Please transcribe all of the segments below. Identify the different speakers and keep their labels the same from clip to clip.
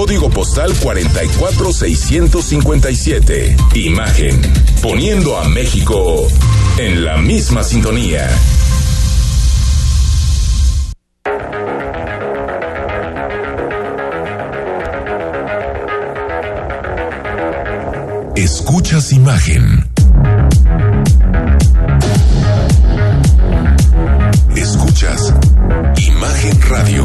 Speaker 1: código postal 44657. Imagen, poniendo a México en la misma sintonía. Escuchas imagen. Escuchas Imagen Radio.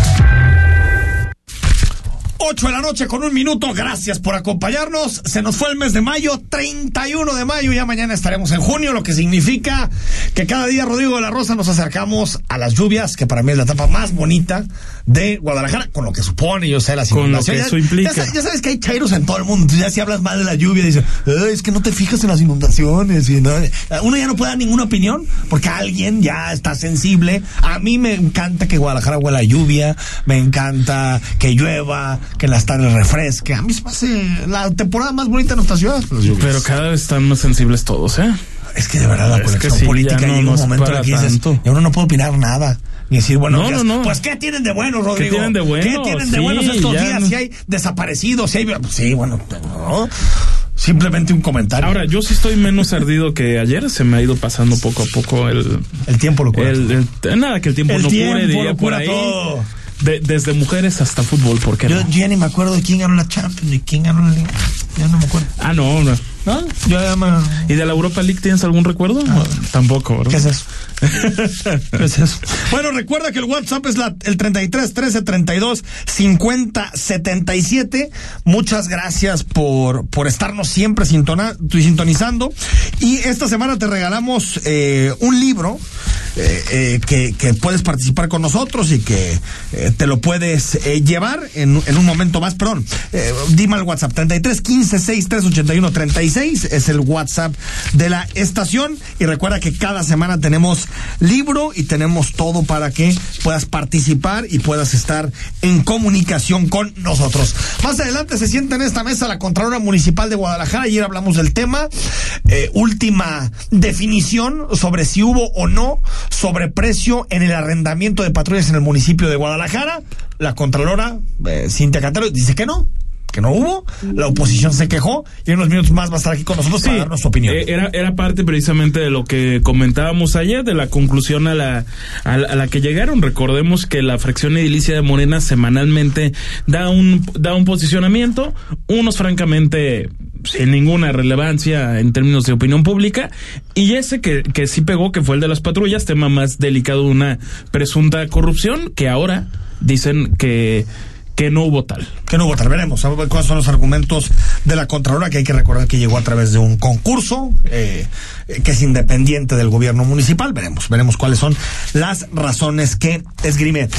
Speaker 2: 8 de la noche con un minuto. Gracias por acompañarnos. Se nos fue el mes de mayo, 31 de mayo. Ya mañana estaremos en junio, lo que significa que cada día, Rodrigo de la Rosa, nos acercamos a las lluvias, que para mí es la etapa más bonita de Guadalajara, con lo que supone, yo sé, las
Speaker 3: Con lo que eso implica.
Speaker 2: Ya, ya, sabes que hay chairos en todo el mundo. Ya si hablas mal de la lluvia, dices, es que no te fijas en las inundaciones. Y no, uno ya no puede dar ninguna opinión porque alguien ya está sensible. A mí me encanta que Guadalajara huela a lluvia, me encanta que llueva, que las tardes refresque. A mí se me hace la temporada más bonita de nuestra ciudad.
Speaker 3: Pero cada vez están más sensibles todos, ¿eh?
Speaker 2: Es que de verdad la
Speaker 3: Es que
Speaker 2: conexión
Speaker 3: sí,
Speaker 2: política
Speaker 3: no
Speaker 2: llega un momento en el que dices,
Speaker 3: tanto.
Speaker 2: uno no puede opinar nada. Ni decir, bueno,
Speaker 3: No,
Speaker 2: días,
Speaker 3: no,
Speaker 2: pues ¿qué tienen de bueno, Rodrigo?
Speaker 3: tienen de bueno?
Speaker 2: ¿Qué tienen de
Speaker 3: Sí,
Speaker 2: buenos estos días? Si hay desaparecidos, si hay... Sí, bueno, no. Simplemente un comentario.
Speaker 3: Ahora, yo sí estoy menos ardido que ayer. Se me ha ido pasando poco a poco el.
Speaker 2: el tiempo lo cura.
Speaker 3: el, el- nada, que el tiempo
Speaker 2: El
Speaker 3: no
Speaker 2: tiempo
Speaker 3: cure, diría
Speaker 2: lo
Speaker 3: por
Speaker 2: cura
Speaker 3: ahí.
Speaker 2: todo.
Speaker 3: De- desde mujeres hasta fútbol, ¿por qué
Speaker 2: Yo,
Speaker 3: no?
Speaker 2: yo ya ni me acuerdo de quién ganó la Champions, de quién ganó la Liga. Ya no me acuerdo.
Speaker 3: Ah, no, no.
Speaker 2: ¿No? Yo me...
Speaker 3: ¿Y de la Europa League tienes algún recuerdo? No, tampoco, ¿verdad?
Speaker 2: ¿Qué es eso? ¿Qué es eso? Bueno, recuerda que el WhatsApp es la, el 33 13 32 50 77. Muchas gracias por, por estarnos siempre sintona- sintonizando. Y esta semana te regalamos eh, un libro eh, eh, que, que puedes participar con nosotros y que eh, te lo puedes eh, llevar en, en un momento más. Perdón, dime al WhatsApp 33 15 63 81 36 es el WhatsApp de la estación. Y recuerda que cada semana tenemos libro y tenemos todo para que puedas participar y puedas estar en comunicación con nosotros. Más adelante se sienta en esta mesa la Contralora Municipal de Guadalajara. Ayer hablamos del tema. Eh, última definición sobre si hubo o no sobreprecio en el arrendamiento de patrullas en el municipio de Guadalajara. La Contralora, eh, Cintia Cantero, dice que no. Que no hubo, la oposición se quejó y en unos minutos más va a estar aquí con nosotros para darnos su opinión.
Speaker 3: eh, Era, era parte precisamente de lo que comentábamos ayer, de la conclusión a la, a la, a la que llegaron. Recordemos que la fracción edilicia de Morena semanalmente da un, da un posicionamiento, unos francamente sin ninguna relevancia en términos de opinión pública, y ese que, que sí pegó, que fue el de las patrullas, tema más delicado de una presunta corrupción, que ahora dicen que, que no hubo tal.
Speaker 2: que no hubo tal. Veremos a ver cuáles son los argumentos de la Contralora, que hay que recordar que llegó a través de un concurso eh, que es independiente del gobierno municipal. Veremos, veremos cuáles son las razones que esgrime.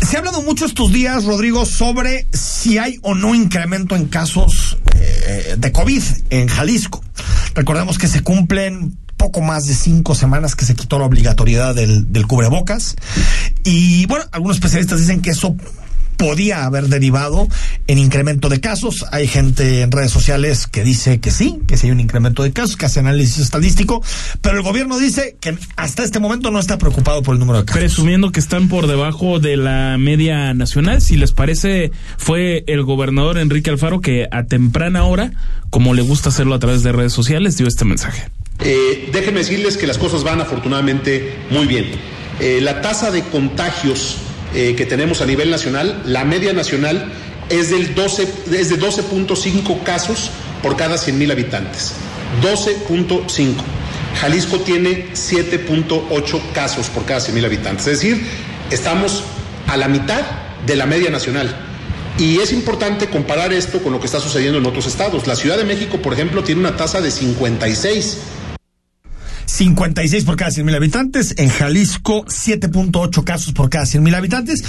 Speaker 2: Se ha hablado mucho estos días, Rodrigo, sobre si hay o no incremento en casos eh, de COVID en Jalisco. Recordemos que se cumplen poco más de cinco semanas que se quitó la obligatoriedad del cubrebocas. Y bueno, algunos especialistas dicen que eso podía haber derivado en incremento de casos. Hay gente en redes sociales que dice que sí, que sí hay un incremento de casos, que hace análisis estadístico, pero el gobierno dice que hasta este momento no está preocupado por el número de casos.
Speaker 3: Presumiendo que están por debajo de la media nacional, si les parece, fue el gobernador Enrique Alfaro que a temprana hora, como le gusta hacerlo a través de redes sociales, dio este mensaje.
Speaker 4: Eh, déjenme decirles que las cosas van afortunadamente muy bien. Eh, la tasa de contagios eh, que tenemos a nivel nacional, la media nacional es, del 12, es de 12.5 casos por cada 100 mil habitantes. 12.5. Jalisco tiene 7.8 casos por cada 100 mil habitantes. Es decir, estamos a la mitad de la media nacional. Y es importante comparar esto con lo que está sucediendo en otros estados. La Ciudad de México, por ejemplo, tiene una tasa de 56.
Speaker 2: 56 por cada 100 mil habitantes. En Jalisco, 7.8 casos por cada 100 mil habitantes.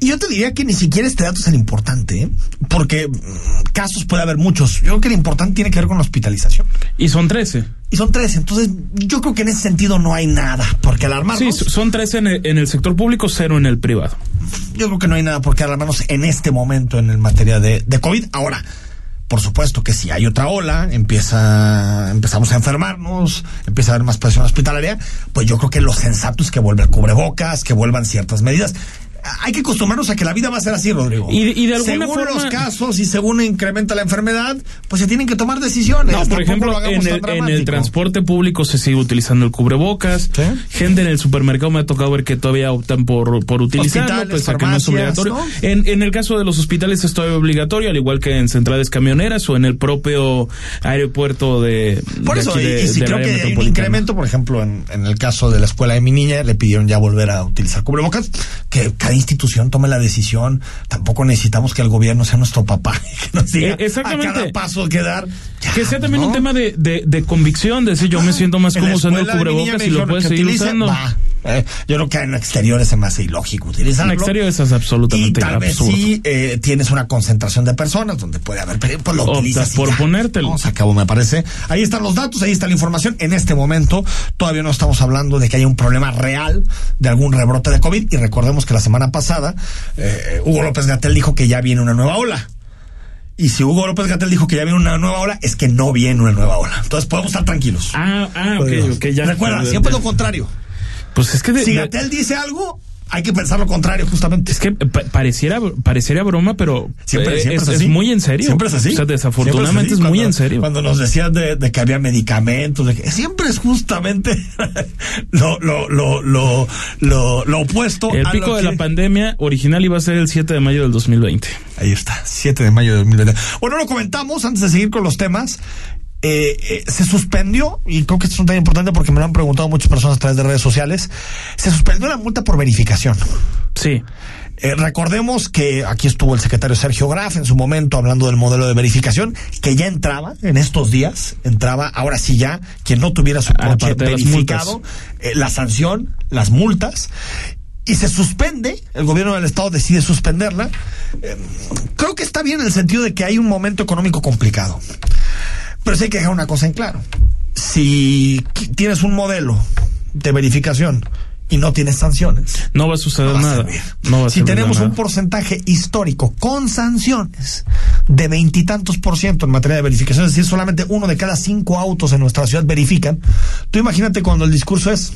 Speaker 2: Y yo te diría que ni siquiera este dato es tan importante, ¿eh? porque mm, casos puede haber muchos. Yo creo que lo importante tiene que ver con la hospitalización.
Speaker 3: Y son 13.
Speaker 2: Y son 13. Entonces, yo creo que en ese sentido no hay nada por qué alarmarnos.
Speaker 3: Sí, son 13 en el, en el sector público, cero en el privado.
Speaker 2: Yo creo que no hay nada por qué alarmarnos en este momento en el materia de, de COVID. Ahora, por supuesto que si hay otra ola, empieza, empezamos a enfermarnos, empieza a haber más presión hospitalaria, pues yo creo que lo sensato es que vuelva el cubrebocas, que vuelvan ciertas medidas hay que acostumbrarnos a que la vida va a ser así, Rodrigo.
Speaker 3: Y, de alguna
Speaker 2: según
Speaker 3: forma...
Speaker 2: los casos y según incrementa la enfermedad, pues se tienen que tomar decisiones.
Speaker 3: No, por ejemplo, en el, en el, transporte público se sigue utilizando el cubrebocas. Gente en el supermercado me ha tocado ver que todavía optan por, por utilizarlo, pues que no es obligatorio. En, en el caso de los hospitales es todavía obligatorio, al igual que en centrales camioneras o en el propio aeropuerto de.
Speaker 2: Por eso, y, si creo que hay un incremento, por ejemplo, en, en el caso de la escuela de mi niña, le pidieron ya volver a utilizar cubrebocas, que cada institución tome la decisión. Tampoco necesitamos que el gobierno sea nuestro papá que nos diga
Speaker 3: eh, Exactamente.
Speaker 2: a cada paso que dar.
Speaker 3: que sea también un tema de, de, de, convicción, de decir yo me siento más cómodo usando el cubrebocas y lo puedes seguir usando.
Speaker 2: Eh, yo creo que en exteriores se me hace ilógico utilizarlo.
Speaker 3: En exteriores es absolutamente
Speaker 2: y tal vez si eh, tienes una concentración de personas donde puede haber, pues lo utilizas
Speaker 3: por ponértelo.
Speaker 2: No, se acabó, me parece. Ahí están los datos, ahí está la información. En este momento todavía no estamos hablando de que haya un problema real de algún rebrote de COVID y recordemos que la semana pasada eh, Hugo López Gatel dijo que ya viene una nueva ola. Y si Hugo López Gatel dijo que ya viene una nueva ola, es que no viene una nueva ola. Entonces podemos estar tranquilos.
Speaker 3: Ah, ah, ok, ok, ya.
Speaker 2: Recuerda, siempre lo contrario.
Speaker 3: Pues es que de,
Speaker 2: si Gatel dice algo, hay que pensar lo contrario, justamente.
Speaker 3: Es que pareciera, parecería broma, pero
Speaker 2: siempre,
Speaker 3: es,
Speaker 2: es, así.
Speaker 3: muy en serio.
Speaker 2: Siempre es así.
Speaker 3: O sea, desafortunadamente es, muy en serio.
Speaker 2: Cuando nos decían de, de, que había medicamentos, de que siempre es justamente lo, lo, lo, lo, lo, lo opuesto.
Speaker 3: El pico de la pandemia original iba a ser el 7 de mayo del 2020.
Speaker 2: Ahí está, 7 de mayo del 2020. Bueno, lo comentamos antes de seguir con los temas. Eh, eh, se suspendió, y creo que esto es un tema importante porque me lo han preguntado muchas personas a través de redes sociales, se suspendió la multa por verificación.
Speaker 3: Sí.
Speaker 2: Eh, recordemos que aquí estuvo el secretario Sergio Graf en su momento hablando del modelo de verificación, que ya entraba en estos días, entraba ahora sí ya, quien no tuviera su coche verificado, eh, la sanción, las multas, y se suspende, el gobierno del estado decide suspenderla. Eh, creo que está bien en el sentido de que hay un momento económico complicado. Pero sí hay que dejar una cosa en claro. Si tienes un modelo de verificación y no tienes sanciones.
Speaker 3: No va a suceder nada.
Speaker 2: si tenemos un porcentaje histórico con sanciones de veintitantos por ciento en materia de verificación, es decir, solamente uno de cada cinco autos en nuestra ciudad verifican, tú imagínate cuando el discurso es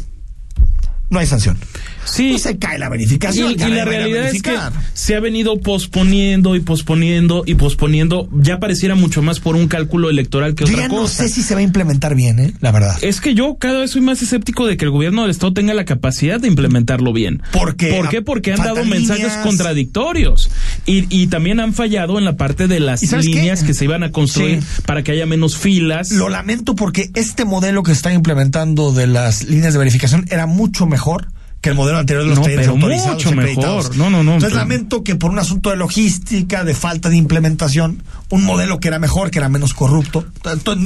Speaker 2: no hay sanción.
Speaker 3: Sí.
Speaker 2: Se cae la verificación.
Speaker 3: Y, la realidad es que se ha venido posponiendo y posponiendo y posponiendo. Ya pareciera mucho más por un cálculo electoral que otra cosa.
Speaker 2: No sé si se va a implementar bien, ¿eh? la verdad.
Speaker 3: Es que yo cada vez soy más escéptico de que el gobierno del Estado tenga la capacidad de implementarlo bien.
Speaker 2: ¿Por qué?
Speaker 3: ¿Por qué? Porque han dado mensajes contradictorios. Y, y, también han fallado en la parte de las líneas que se iban a construir para que haya menos filas.
Speaker 2: Lo lamento porque este modelo que está implementando de las líneas de verificación era mucho mejor mejor que el modelo anterior de los
Speaker 3: no, pero mucho mejor. No, no, no.
Speaker 2: Entonces lamento que por un asunto de logística, de falta de implementación, un modelo que era mejor, que era menos corrupto.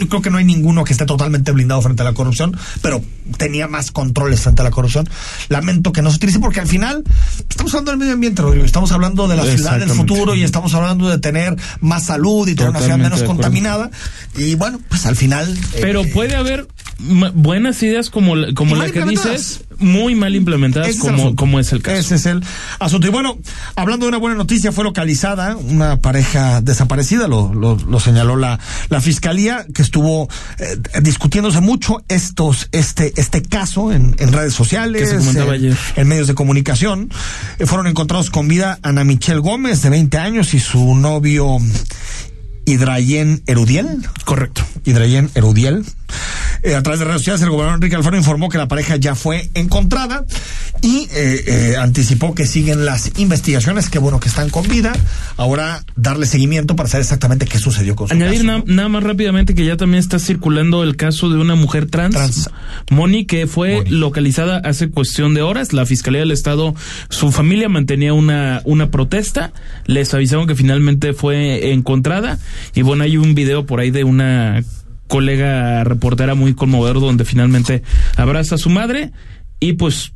Speaker 2: Creo que no hay ninguno que esté totalmente blindado frente a la corrupción, pero tenía más controles frente a la corrupción. Lamento que no se utilice porque al final estamos hablando del medio ambiente, Rodrigo. Estamos hablando de la ciudad del futuro y estamos hablando de tener más salud y tener una ciudad menos contaminada. Y bueno, pues al final.
Speaker 3: Pero
Speaker 2: eh,
Speaker 3: puede haber buenas ideas como, como la que dices, muy mal implementadas como, es como es el caso.
Speaker 2: Ese es el asunto. Y bueno, hablando de una buena noticia, fue localizada una pareja desaparecida, lo, lo, lo señaló la, la fiscalía, que estuvo eh, discutiéndose mucho estos, este, este caso en, en redes sociales,
Speaker 3: en,
Speaker 2: en, medios de comunicación. Eh, fueron encontrados con vida Ana Michelle Gómez, de 20 años, y su novio Hidrayen Erudiel.
Speaker 3: Correcto.
Speaker 2: Hidrayen Erudiel. Eh, a través de redes sociales, el gobernador Enrique Alfaro informó que la pareja ya fue encontrada y eh, eh, anticipó que siguen las investigaciones, que bueno que están con vida. Ahora darle seguimiento para saber exactamente qué sucedió con su
Speaker 3: Añadir
Speaker 2: caso.
Speaker 3: nada más rápidamente que ya también está circulando el caso de una mujer trans,
Speaker 2: Trans.
Speaker 3: Moni, que fue
Speaker 2: Moni.
Speaker 3: localizada hace cuestión de horas. La Fiscalía del Estado, su familia mantenía una, una protesta. Les avisaron que finalmente fue encontrada. Y bueno, hay un video por ahí de una colega reportera muy conmovedor donde finalmente abraza a su madre y pues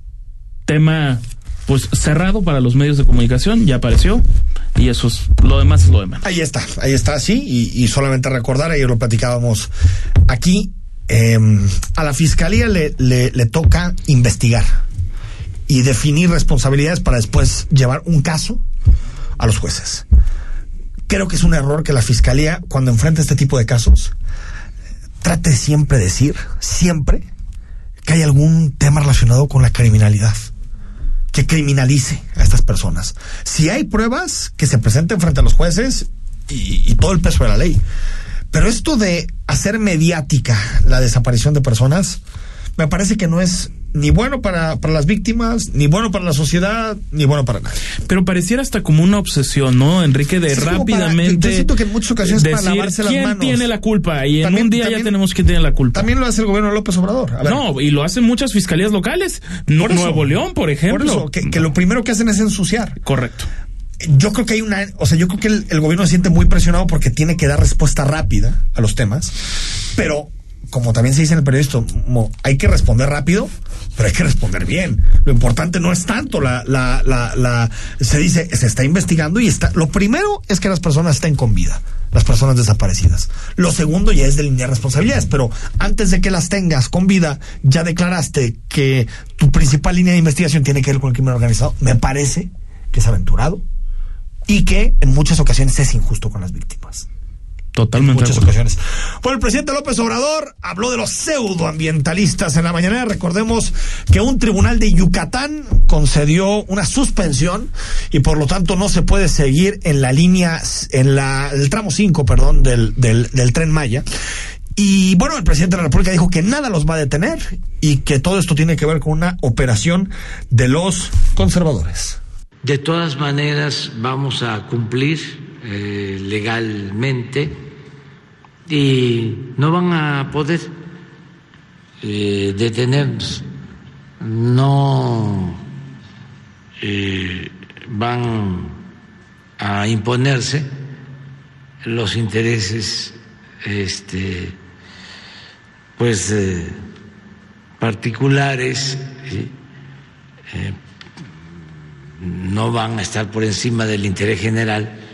Speaker 3: tema pues cerrado para los medios de comunicación, ya apareció y eso es lo demás es lo demás.
Speaker 2: Ahí está, ahí está, sí, y, solamente recordar, ayer lo platicábamos aquí, em, a la fiscalía le, le, le toca investigar y definir responsabilidades para después llevar un caso a los jueces. Creo que es un error que la fiscalía, cuando enfrenta este tipo de casos, trate siempre de decir, siempre, que hay algún tema relacionado con la criminalidad que criminalice a estas personas. Si hay pruebas, que se presenten frente a los jueces y, todo el peso de la ley. Pero esto de hacer mediática la desaparición de personas, me parece que no es ni bueno para, para las víctimas, ni bueno para la sociedad, ni bueno para nadie.
Speaker 3: Pero pareciera hasta como una obsesión, ¿no, Enrique? De rápidamente.
Speaker 2: yo, siento que en muchas ocasiones para lavarse las
Speaker 3: ¿quién tiene la culpa? Y en un día ya tenemos que tener la culpa.
Speaker 2: También lo hace el gobierno de López Obrador.
Speaker 3: no, y lo hacen muchas fiscalías locales. Nuevo León, por ejemplo.
Speaker 2: que, lo primero que hacen es ensuciar.
Speaker 3: Correcto
Speaker 2: yo creo que hay una, o sea, yo creo que el, el, gobierno se siente muy presionado porque tiene que dar respuesta rápida a los temas, pero como también se dice en el periodismo, hay que responder rápido, pero hay que responder bien. Lo importante no es tanto la, la, la, la, se dice, se está investigando y está, lo primero es que las personas estén con vida, las personas desaparecidas. Lo segundo ya es delinear responsabilidades, pero antes de que las tengas con vida, ya declaraste que tu principal línea de investigación tiene que ver con el crimen organizado. Me parece que es aventurado y que en muchas ocasiones es injusto con las víctimas.
Speaker 3: Totalmente.
Speaker 2: En muchas ocasiones. Bueno, el presidente López Obrador habló de los pseudoambientalistas en la mañana. Recordemos que un tribunal de Yucatán concedió una suspensión y por lo tanto no se puede seguir en la línea, en la, el tramo 5, perdón, del, del, del tren Maya. Y bueno, el presidente de la República dijo que nada los va a detener y que todo esto tiene que ver con una operación de los conservadores.
Speaker 5: De todas maneras, vamos a cumplir eh, legalmente y no van a poder eh, detenernos, no eh, van a imponerse los intereses este pues eh, particulares eh, no van a estar por encima del interés general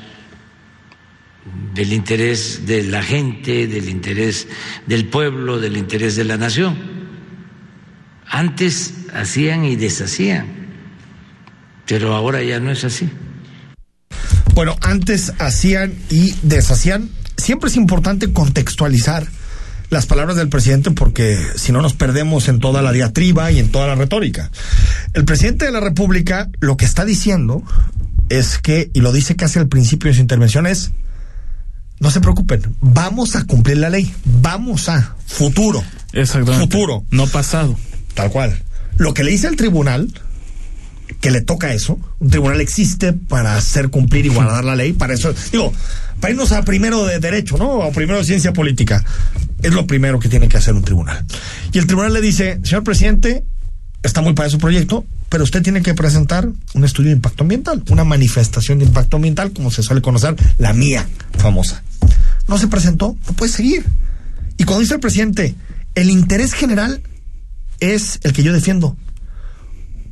Speaker 5: del interés de la gente, del interés del pueblo, del interés de la nación. Antes hacían y deshacían, pero ahora ya no es así.
Speaker 2: Bueno, antes hacían y deshacían. Siempre es importante contextualizar las palabras del presidente porque si no nos perdemos en toda la diatriba y en toda la retórica. El presidente de la República lo que está diciendo es que, y lo dice casi al principio de su intervención, es no se preocupen, vamos a cumplir la ley, vamos a futuro.
Speaker 3: Exactamente.
Speaker 2: Futuro.
Speaker 3: No pasado.
Speaker 2: Tal cual. Lo que le dice el tribunal, que le toca eso, un tribunal existe para hacer cumplir y guardar la ley, para eso, digo, para irnos a primero de derecho, ¿no? O primero de ciencia política. Es lo primero que tiene que hacer un tribunal. Y el tribunal le dice, señor presidente, está muy para su proyecto, pero usted tiene que presentar un estudio de impacto ambiental, una manifestación de impacto ambiental, como se suele conocer, la mía famosa no se presentó, no puede seguir. Y cuando dice el presidente, el interés general es el que yo defiendo.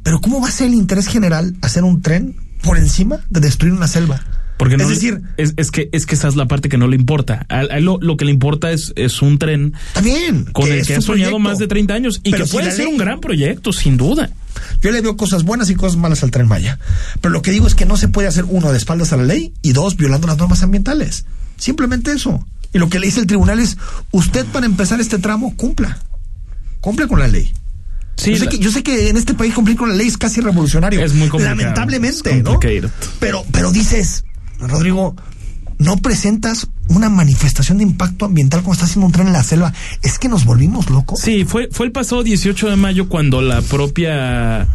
Speaker 2: Pero ¿cómo va a ser el interés general hacer un tren por encima de destruir una selva?
Speaker 3: Porque es decir, es, que es que esa es la parte que no le importa. A, lo, que le importa es, es un tren
Speaker 2: también
Speaker 3: con el que ha soñado más de 30 años y que puede ser un gran proyecto, sin duda.
Speaker 2: Yo le veo cosas buenas y cosas malas al tren Maya. Pero lo que digo es que no se puede hacer uno de espaldas a la ley y dos violando las normas ambientales. Simplemente eso. Y lo que le dice el tribunal es, usted para empezar este tramo cumpla. Cumple con la ley. Sí, yo, sé que, en este país cumplir con la ley es casi revolucionario.
Speaker 3: Es muy complicado.
Speaker 2: Lamentablemente, ¿no? Pero, pero dices, Rodrigo, no presentas una manifestación de impacto ambiental como está haciendo un tren en la selva. Es que nos volvimos locos.
Speaker 3: Sí, fue, fue el pasado 18 de mayo cuando la propia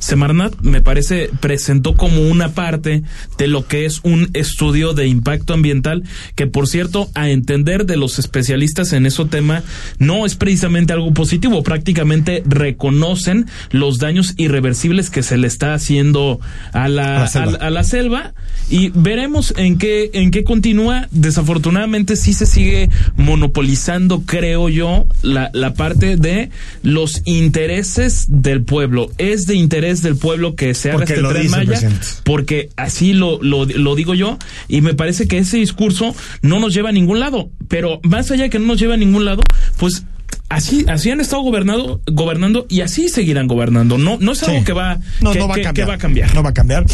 Speaker 3: Semarnat me parece presentó como una parte de lo que es un estudio de impacto ambiental que por cierto a entender de los especialistas en ese tema no es precisamente algo positivo, prácticamente reconocen los daños irreversibles que se le está haciendo a la, a la, selva. y veremos en qué en qué continúa. Desafortunadamente sí se sigue monopolizando, creo yo, la, la parte de los intereses del pueblo. Es de interés del pueblo que se haga este tren Maya, porque así lo, lo, lo digo yo, y me parece que ese discurso no nos lleva a ningún lado. Pero más allá de que no nos lleva a ningún lado, pues así así han estado gobernado gobernando y así seguirán gobernando. No no es algo que va
Speaker 2: no, va a cambiar,
Speaker 3: va a cambiar.
Speaker 2: No va a cambiar.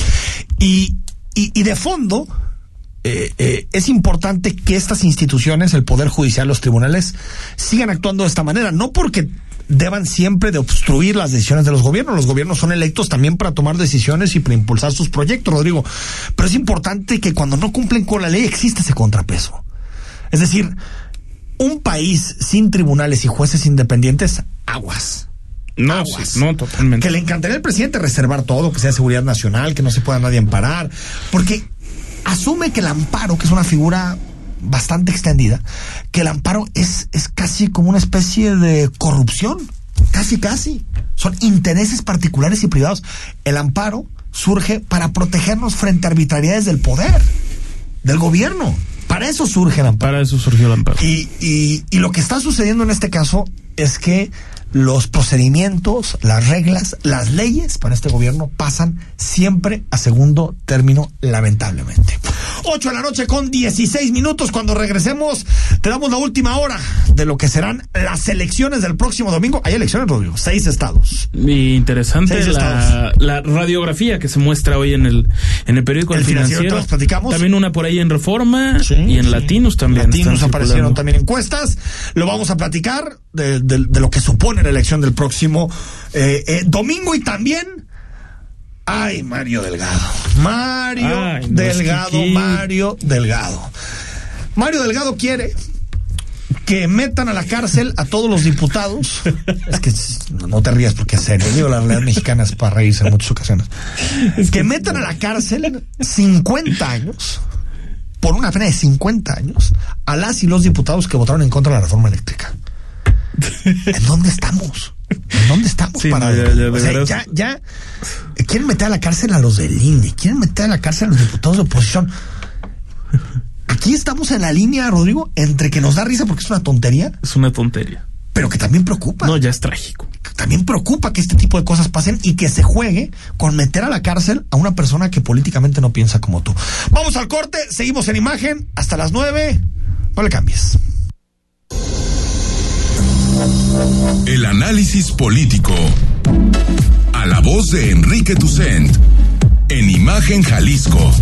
Speaker 2: Y y, y de fondo eh, eh, es importante que estas instituciones el poder judicial los tribunales sigan actuando de esta manera. No porque deban siempre de obstruir las decisiones de los gobiernos. Los gobiernos son electos también para tomar decisiones y para impulsar sus proyectos, Rodrigo. Pero es importante que cuando no cumplen con la ley existe ese contrapeso. Es decir, un país sin tribunales y jueces independientes, aguas.
Speaker 3: No, aguas. no, totalmente.
Speaker 2: Que le encantaría al presidente reservar todo, que sea seguridad nacional, que no se pueda nadie amparar, porque asume que el amparo, que es una figura bastante extendida, que el amparo es, es casi como una especie de corrupción, casi, casi. Son intereses particulares y privados. El amparo surge para protegernos frente a arbitrariedades del poder, del gobierno. Para eso surge el amparo.
Speaker 3: Para eso surgió el amparo.
Speaker 2: Y, y, y lo que está sucediendo en este caso es que los procedimientos, las reglas, las leyes para este gobierno pasan siempre a segundo término, lamentablemente. 8 de la noche con 16 minutos. Cuando regresemos, te damos la última hora de lo que serán las elecciones del próximo domingo. Hay elecciones, Rodrigo, seis estados.
Speaker 3: interesante la, la, radiografía que se muestra hoy en el, en el periódico
Speaker 2: el financiero. platicamos.
Speaker 3: También una por ahí en Reforma y en Latinos también.
Speaker 2: Latinos aparecieron también encuestas. Lo vamos a platicar de, de lo que supone la elección del próximo eh, eh, domingo y también. Ay, Mario Delgado. Mario Delgado, Mario Delgado. Mario Delgado quiere que metan a la cárcel a todos los diputados. es que no te rías porque es serio. Digo, la realidad mexicana es para reírse en muchas ocasiones. que metan a la cárcel 50 años, por una pena de 50 años, a las y los diputados que votaron en contra de la reforma eléctrica. ¿En dónde estamos? ¿En dónde estamos para ya, ya, quieren meter a la cárcel a los del INE, quieren meter a la cárcel a los diputados de oposición. Aquí estamos en la línea, Rodrigo, entre que nos da risa porque es una tontería.
Speaker 3: Es una tontería.
Speaker 2: Pero que también preocupa.
Speaker 3: No, ya es trágico.
Speaker 2: También preocupa que este tipo de cosas pasen y que se juegue con meter a la cárcel a una persona que políticamente no piensa como tú. Vamos al corte, seguimos en imagen hasta las nueve. No le cambies.
Speaker 1: El análisis político. A la voz de Enrique Tucent. En Imagen Jalisco.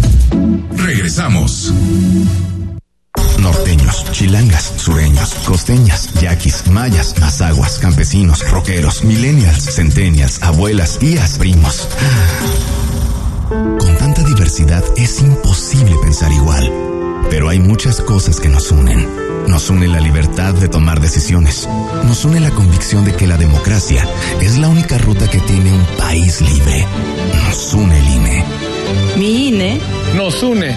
Speaker 1: Regresamos.
Speaker 6: Norteños, chilangas, sureños, costeñas, yaquis, mayas, mazaguas, campesinos, roqueros, millennials, centennials, abuelas, tías, primos. Con tanta diversidad es imposible pensar igual, pero hay muchas cosas que nos unen nos une la libertad de tomar decisiones. Nos une la convicción de que la democracia es la única ruta que tiene un país libre. Nos une el INE.
Speaker 7: Mi INE
Speaker 3: nos une.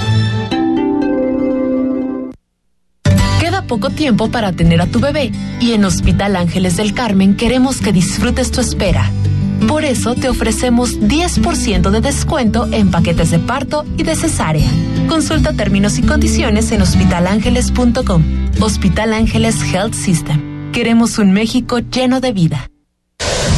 Speaker 7: Queda poco tiempo para tener a tu bebé y en Hospital Ángeles del Carmen queremos que disfrutes tu espera. Por eso te ofrecemos 10% de descuento en paquetes de parto y de cesárea. Consulta términos y condiciones en hospitalangeles.com. Hospital Ángeles Health System. Queremos un México lleno de vida.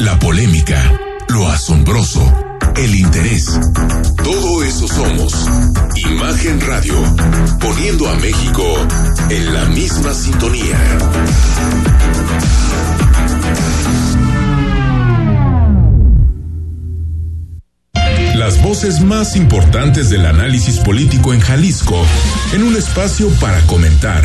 Speaker 1: la polémica, lo asombroso, el interés. Todo eso somos. Imagen Radio, poniendo a México en la misma sintonía. voces más importantes del análisis político en Jalisco en un espacio para comentar,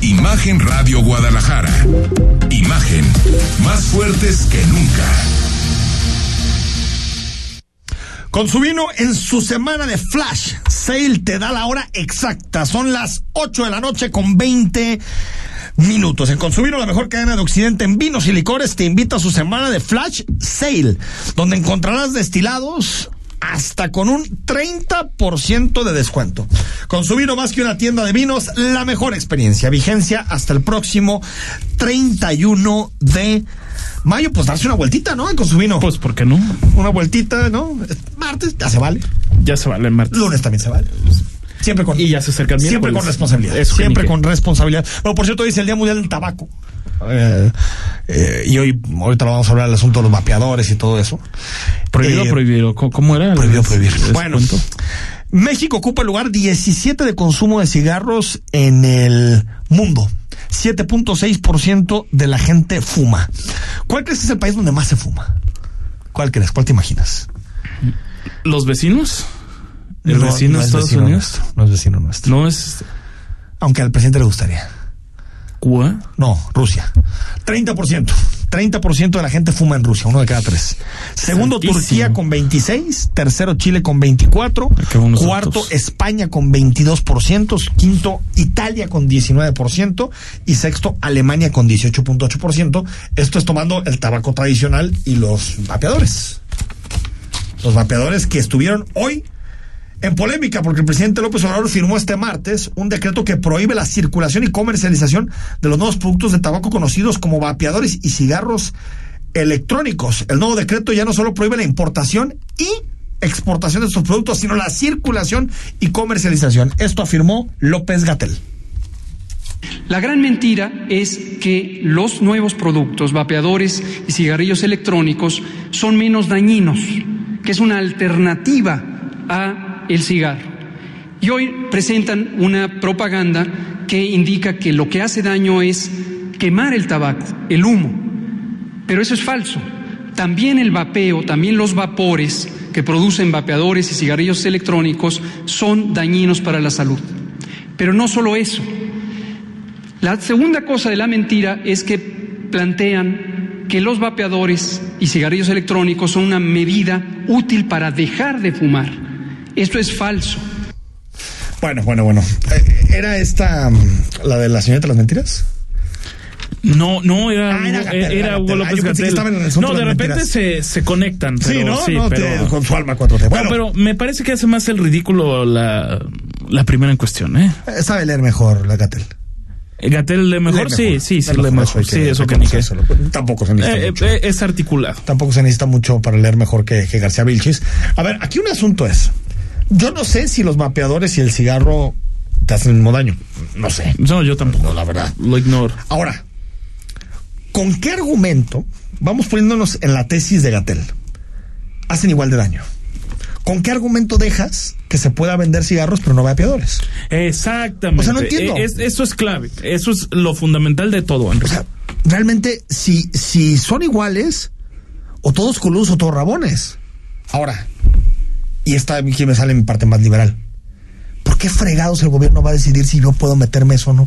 Speaker 1: Imagen Radio Guadalajara. Imagen, más fuertes que nunca.
Speaker 2: Con su vino en su semana de Flash, Sale te da la hora exacta. Son las 8 de la noche con 20 minutos. En Consumino, la mejor cadena de Occidente en vinos y licores, te invita a su semana de Flash Sale, donde encontrarás destilados hasta con un 30% de descuento. Con su vino más que una tienda de vinos, la mejor experiencia. Vigencia hasta el próximo 31 de mayo. Pues darse una vueltita, ¿no? Con su vino.
Speaker 3: Pues, ¿por qué no?
Speaker 2: Una vueltita, ¿no? Martes, ya se vale.
Speaker 3: Ya se vale el martes.
Speaker 2: Lunes también se vale. Siempre con.
Speaker 3: Y ya se acerca el
Speaker 2: Siempre con responsabilidad. siempre con responsabilidad. Bueno, por cierto, hoy es el Día Mundial del Tabaco. Eh, eh, y hoy, ahorita lo vamos a hablar del asunto de los vapeadores y todo eso.
Speaker 3: Prohibido,
Speaker 2: Eh,
Speaker 3: prohibido. ¿Cómo- ¿Cómo era?
Speaker 2: Prohibido, prohibir.
Speaker 3: ¿Es
Speaker 2: Bueno,
Speaker 3: cuento?
Speaker 2: México ocupa el lugar 17 de consumo de cigarros en el mundo. 7.6% de la gente fuma. ¿Cuál crees que es el país donde más se fuma? ¿Cuál crees? ¿Cuál te imaginas?
Speaker 3: ¿Los vecinos? ¿El
Speaker 2: No,
Speaker 3: vecino
Speaker 2: no
Speaker 3: de
Speaker 2: es
Speaker 3: Estados
Speaker 2: vecino
Speaker 3: Unidos?
Speaker 2: nuestro, no es vecino nuestro.
Speaker 3: ¿No es
Speaker 2: Aunque al presidente le gustaría.
Speaker 3: Cuba?
Speaker 2: No, Rusia. 30%. 30% de la gente fuma en Rusia, uno de cada tres. Segundo,
Speaker 3: Santísimo.
Speaker 2: Turquía con 26. Tercero, Chile con 24.
Speaker 3: Qué buenos
Speaker 2: Cuarto,
Speaker 3: datos.
Speaker 2: España con 22%. Quinto, Italia con 19%. Y sexto, Alemania con 18.8%. Esto es tomando el tabaco tradicional y los vapeadores. Los vapeadores que estuvieron hoy en polémica porque el presidente López Obrador firmó este martes un decreto que prohíbe la circulación y comercialización de los nuevos productos de tabaco conocidos como vapeadores y cigarros electrónicos. El nuevo decreto ya no solo prohíbe la importación y exportación de estos productos, sino la circulación y comercialización. Esto afirmó López Gatel.
Speaker 8: La gran mentira es que los nuevos productos, vapeadores y cigarrillos electrónicos, son menos dañinos, que es una alternativa a el cigarro. Y hoy presentan una propaganda que indica que lo que hace daño es quemar el tabaco, el humo. Pero eso es falso. También el vapeo, también los vapores que producen vapeadores y cigarrillos electrónicos son dañinos para la salud. Pero no solo eso. La segunda cosa de la mentira es que plantean que los vapeadores y cigarrillos electrónicos son una medida útil para dejar de fumar. Esto es falso.
Speaker 2: Bueno, bueno, bueno. Eh, ¿Era esta mm, la de la señorita de las mentiras?
Speaker 3: No, no, era,
Speaker 2: Ah, era Gatell,
Speaker 3: era
Speaker 2: era
Speaker 3: Hugo.
Speaker 2: Ah,
Speaker 3: López
Speaker 2: que asunto
Speaker 3: No,
Speaker 2: de
Speaker 3: repente se, se conectan. Pero,
Speaker 2: sí, ¿no?
Speaker 3: Sí,
Speaker 2: No,
Speaker 3: pero,
Speaker 2: te- con su alma 4T.
Speaker 3: No,
Speaker 2: Bueno,
Speaker 3: pero me parece que hace más el ridículo la, la primera en cuestión, ¿eh?
Speaker 2: eh, sabe leer mejor la Gatel.
Speaker 3: Gatel lee mejor, sí, sí, sí,
Speaker 2: Lee
Speaker 3: lee mejor. Sí,
Speaker 2: que
Speaker 3: eso que ni
Speaker 2: reconocerlo. Tampoco se necesita
Speaker 3: Eh,
Speaker 2: mucho.
Speaker 3: eh, es articulado.
Speaker 2: Tampoco se necesita mucho para leer mejor que, que García Vilchis. A ver, aquí un asunto es. Yo no sé si los vapeadores y el cigarro te hacen el mismo daño. No sé.
Speaker 3: No, yo tampoco.
Speaker 2: No, la verdad.
Speaker 3: Lo ignoro.
Speaker 2: Ahora, ¿con qué argumento vamos poniéndonos en la tesis de Gatel? Hacen igual de daño. ¿Con qué argumento dejas que se pueda vender cigarros pero no vapeadores?
Speaker 3: Exactamente.
Speaker 2: O sea, no entiendo.
Speaker 3: Es- eso es clave. Eso es lo fundamental de todo, Andrés.
Speaker 2: O sea, realmente, si, si son iguales, o todos coludos o todos rabones. Ahora, y esta aquí me sale mi parte más liberal. ¿Por qué fregados el gobierno va a decidir si yo puedo meterme eso o no?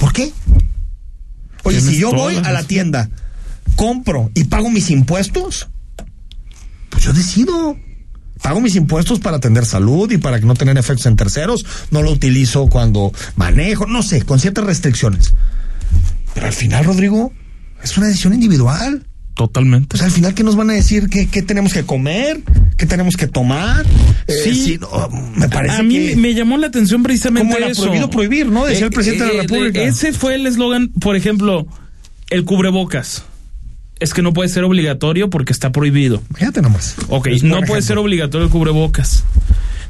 Speaker 2: ¿Por qué? Oye, si yo voy a la tienda, compro y pago mis impuestos, pues yo decido. Pago mis impuestos para atender salud y para que no tener efectos en terceros. No lo utilizo cuando manejo, no sé, con ciertas restricciones. Pero al final, Rodrigo, es una decisión individual.
Speaker 3: Totalmente.
Speaker 2: Pues al final, ¿qué nos van a decir? ¿Qué, qué tenemos que comer? ¿Qué tenemos que tomar? Eh,
Speaker 3: Sí.
Speaker 2: no, me parece
Speaker 3: a mí
Speaker 2: que...
Speaker 3: me llamó la atención precisamente
Speaker 2: Como
Speaker 3: eso.
Speaker 2: prohibido prohibir, ¿no? Decía el presidente de la República.
Speaker 3: Ese fue el eslogan, por ejemplo, el cubrebocas. es que no puede ser obligatorio porque está prohibido.
Speaker 2: Fíjate nomás.
Speaker 3: Ok, no puede ser obligatorio el cubrebocas.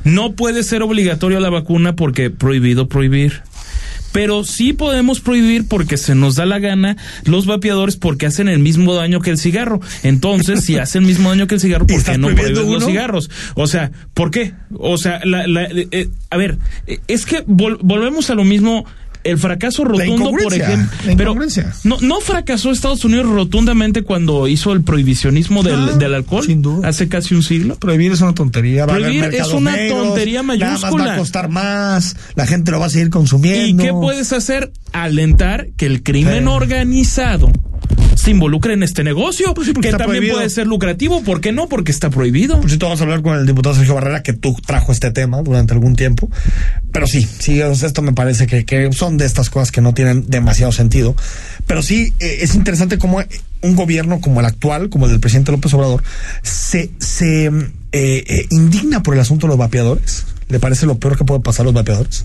Speaker 3: No puede ser obligatorio la vacuna porque prohibido prohibir pero sí podemos prohibir porque se nos da la gana los vapeadores porque hacen el mismo daño que el cigarro. Entonces, si hacen el mismo daño que el cigarro, ¿por qué no prohíben los cigarros? O sea, ¿por qué? O sea, la, la, eh, a ver, es que volvemos a lo mismo el fracaso rotundo, por ejemplo. Pero no, no fracasó Estados Unidos rotundamente cuando hizo el prohibicionismo del, ah, del alcohol.
Speaker 2: Sin duda.
Speaker 3: Hace casi un siglo.
Speaker 2: Prohibir es una tontería.
Speaker 3: Prohibir es una tontería mayúscula.
Speaker 2: va a costar más, la gente lo va a seguir consumiendo.
Speaker 3: ¿Y qué puedes hacer? Alentar que el crimen organizado se involucre en este negocio, pues que también puede ser lucrativo. ¿Por qué no? Porque está prohibido.
Speaker 2: Por cierto, vamos a hablar con el diputado Sergio Barrera, que tú trajo este tema durante algún tiempo. Pero sí, sí, esto me parece que, que son de estas cosas que no tienen demasiado sentido. Pero sí, eh, es interesante cómo un gobierno como el actual, como el del presidente López Obrador, se, se eh, eh, indigna por el asunto de los vapeadores. Le parece lo peor que puede pasar a los vapeadores.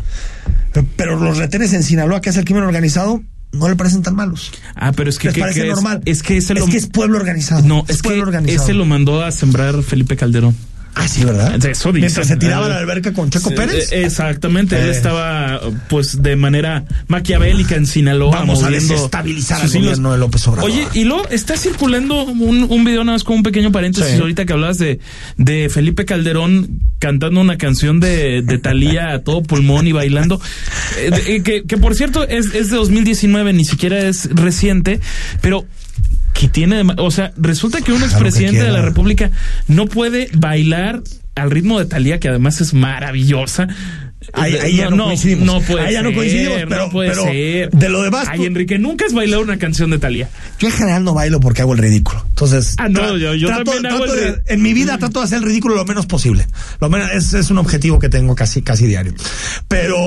Speaker 2: Pero los retenes en Sinaloa, que es el crimen organizado, no le parecen tan malos.
Speaker 3: Ah, pero es que,
Speaker 2: Les parece normal.
Speaker 3: Es, que ese
Speaker 2: es que es pueblo organizado.
Speaker 3: No, es, que ese lo mandó a sembrar Felipe Calderón.
Speaker 2: Ah, sí, ¿verdad?
Speaker 3: Eso
Speaker 2: dice. Mientras se tiraba a la alberca con Checo Pérez.
Speaker 3: Eh, exactamente, él eh. estaba pues de manera maquiavélica en Sinaloa.
Speaker 2: Vamos a desestabilizar al gobierno de López Obrador.
Speaker 3: Oye, y luego está circulando un, un video nada más con un pequeño paréntesis ahorita que hablabas de, de Felipe Calderón cantando una canción de, de Talía a todo pulmón y bailando. Eh, que, que por cierto es, es de 2019, ni siquiera es reciente, pero que tiene, o sea, resulta que un expresidente de la República no puede bailar al ritmo de Talía, que además es maravillosa,
Speaker 2: Ahí, ya no, coincidimos.
Speaker 3: No puede
Speaker 2: ahí ya no coincidimos, pero,
Speaker 3: no puede
Speaker 2: pero
Speaker 3: ser.
Speaker 2: de lo demás.
Speaker 3: Ay, Enrique, nunca has bailado una canción de Talía.
Speaker 2: Yo en general no bailo porque hago el ridículo. Entonces,
Speaker 3: ah, no, yo, yo
Speaker 2: trato,
Speaker 3: también hago
Speaker 2: el... en mi vida trato de hacer el ridículo lo menos posible. Lo menos es, es un objetivo que tengo casi casi diario. Pero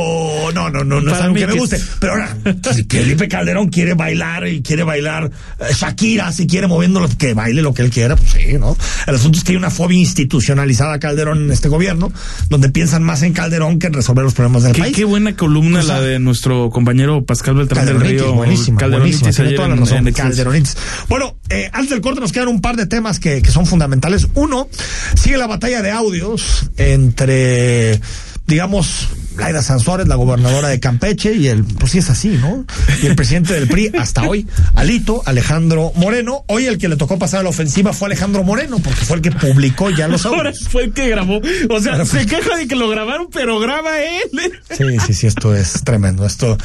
Speaker 2: no, no, no, no es algo que me guste. Pero ahora, si Felipe Calderón quiere bailar y quiere bailar eh, Shakira, si quiere moviéndolo, que baile lo que él quiera, pues sí, ¿no? El asunto es que hay una fobia institucionalizada a Calderón en este gobierno, donde piensan más en Calderón que en resolver los problemas del país.
Speaker 3: Qué buena columna la de nuestro compañero Pascal Beltrán del Río.
Speaker 2: Buenísima, Calderonitis, buenísima, toda la razón. Calderonitis. Bueno, eh, antes del corte nos quedan un par de temas que, que son fundamentales. Uno, sigue la batalla de audios entre digamos, Laida Sansores, la gobernadora de Campeche, y el, pues sí es así, ¿no? Y el presidente del PRI hasta hoy, Alito, Alejandro Moreno. Hoy el que le tocó pasar a la ofensiva fue Alejandro Moreno, porque fue el que publicó ya los audios. Ahora
Speaker 3: fue el que grabó. O sea, se queja de que lo grabaron, pero graba él.
Speaker 2: Sí, sí, sí, esto es tremendo. Esto,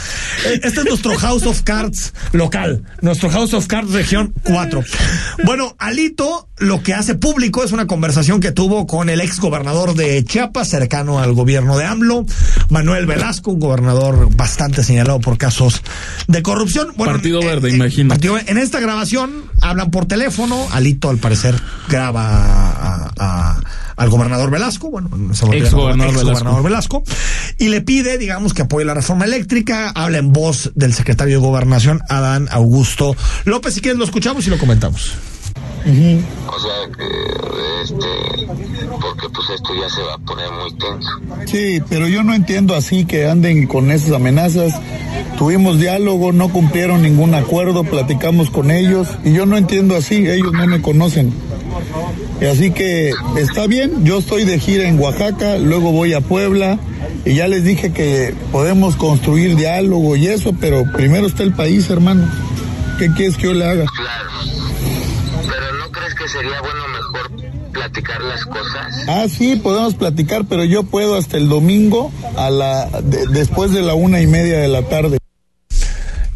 Speaker 2: eh, este es nuestro House of Cards local, nuestro House of Cards región 4. Bueno, Alito lo que hace público es una conversación que tuvo con el ex gobernador de Chiapas, cercano al gobierno de AMLO, Manuel Velasco, un gobernador bastante señalado por casos de corrupción.
Speaker 3: partido Verde, imagino.
Speaker 2: en esta grabación hablan por teléfono, Alito al parecer graba al gobernador Velasco, bueno,
Speaker 3: ex gobernador,
Speaker 2: ex gobernador Velasco, y le pide, digamos, que apoye la reforma eléctrica, habla en voz del secretario de Gobernación, Adán Augusto López, si quieren lo escuchamos y lo comentamos.
Speaker 9: O sea que, este, porque pues esto ya se va a poner muy tenso.
Speaker 10: Sí, pero yo no entiendo así que anden con esas amenazas. Tuvimos diálogo, no cumplieron ningún acuerdo, platicamos con ellos y yo no entiendo así, ellos no me conocen. Así que está bien, yo estoy de gira en Oaxaca, luego voy a Puebla y ya les dije que podemos construir diálogo y eso, pero primero está el país, hermano. ¿Qué quieres que yo le haga?
Speaker 9: Claro sería bueno mejor platicar las cosas?
Speaker 10: Ah, sí, podemos platicar, pero yo puedo hasta el domingo a la después de la una y media de la tarde.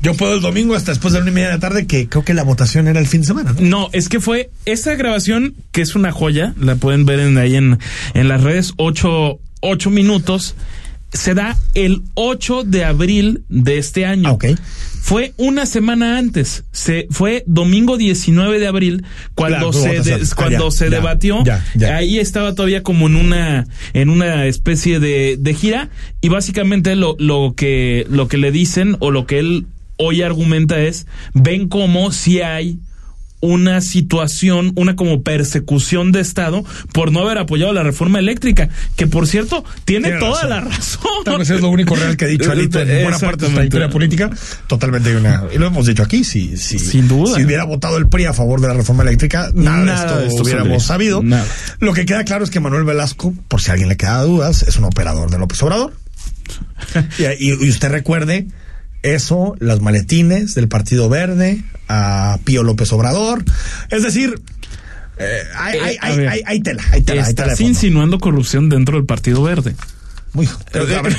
Speaker 2: Yo puedo el domingo hasta después de la una y media de la tarde, que creo que la votación era el fin de semana.
Speaker 3: No, es que fue esa grabación, que es una joya, la pueden ver en, ahí en, en las redes, ocho, ocho minutos, se da el 8 de abril de este año.
Speaker 2: Ah, okay
Speaker 3: fue una semana antes, se fue domingo 19 de abril cuando se cuando se debatió. Ahí estaba todavía como en una en una especie de, de gira y básicamente lo, lo que lo que le dicen o lo que él hoy argumenta es ven cómo si hay una situación, una como persecución de Estado por no haber apoyado la reforma eléctrica, que por cierto tiene, toda la razón.
Speaker 2: Tal vez es lo único real que ha dicho Alito en buena parte de esta historia política. Totalmente una, y lo hemos dicho aquí, si, si,
Speaker 3: Sin duda.
Speaker 2: si hubiera votado el PRI a favor de la reforma eléctrica, nada,
Speaker 3: Nada
Speaker 2: de
Speaker 3: de
Speaker 2: esto hubiéramos sabido.
Speaker 3: Nada.
Speaker 2: Lo que queda claro es que Manuel Velasco, por si a alguien le queda dudas, es un operador de López Obrador. y usted recuerde eso, las maletines del Partido Verde a Pío López Obrador. Es decir, eh, hay,
Speaker 3: Eh,
Speaker 2: hay,
Speaker 3: ver.
Speaker 2: hay- hay tela, hay tela, hay tela de
Speaker 3: Estás insinuando corrupción dentro del Partido Verde.
Speaker 2: Uy, pero, a ver,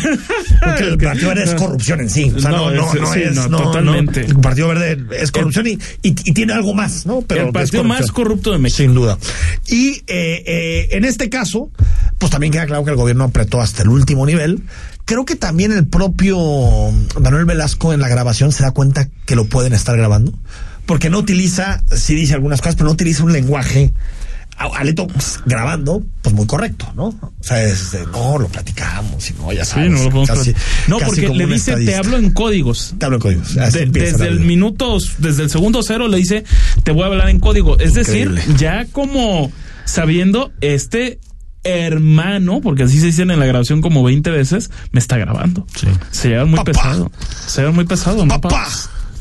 Speaker 2: porque el Partido Verde es corrupción en sí. O sea, no, no,
Speaker 3: No,
Speaker 2: no,
Speaker 3: es- sí,
Speaker 2: es.
Speaker 3: no, totalmente.
Speaker 2: El Partido Verde es corrupción y, y, y tiene algo más, ¿no? Pero
Speaker 3: el partido más corrupto de México.
Speaker 2: Sin duda. Y eh, eh, en este caso, pues también queda claro que el gobierno apretó hasta el último nivel. Creo que también el propio Manuel Velasco en la grabación se da cuenta que lo pueden estar grabando. Porque no utiliza, sí dice algunas cosas, pero no utiliza un lenguaje. Aleto pues, grabando, pues muy correcto, ¿no? O sea, es de, no, lo platicamos, y no, ya sabes.
Speaker 3: Sí, no lo podemos
Speaker 2: casi-
Speaker 3: platicar. No,
Speaker 2: casi
Speaker 3: porque le dice, te hablo en códigos.
Speaker 2: Te hablo en códigos.
Speaker 3: De- desde el minuto, desde el segundo cero le dice, te voy a hablar en código. Es
Speaker 2: Increíble.
Speaker 3: decir, ya como sabiendo este hermano, porque así se dicen en la grabación como 20 veces, me está grabando. Se llevan muy
Speaker 2: Papá.
Speaker 3: pesado. Se llevan muy pesado, ¿no?
Speaker 2: Papá,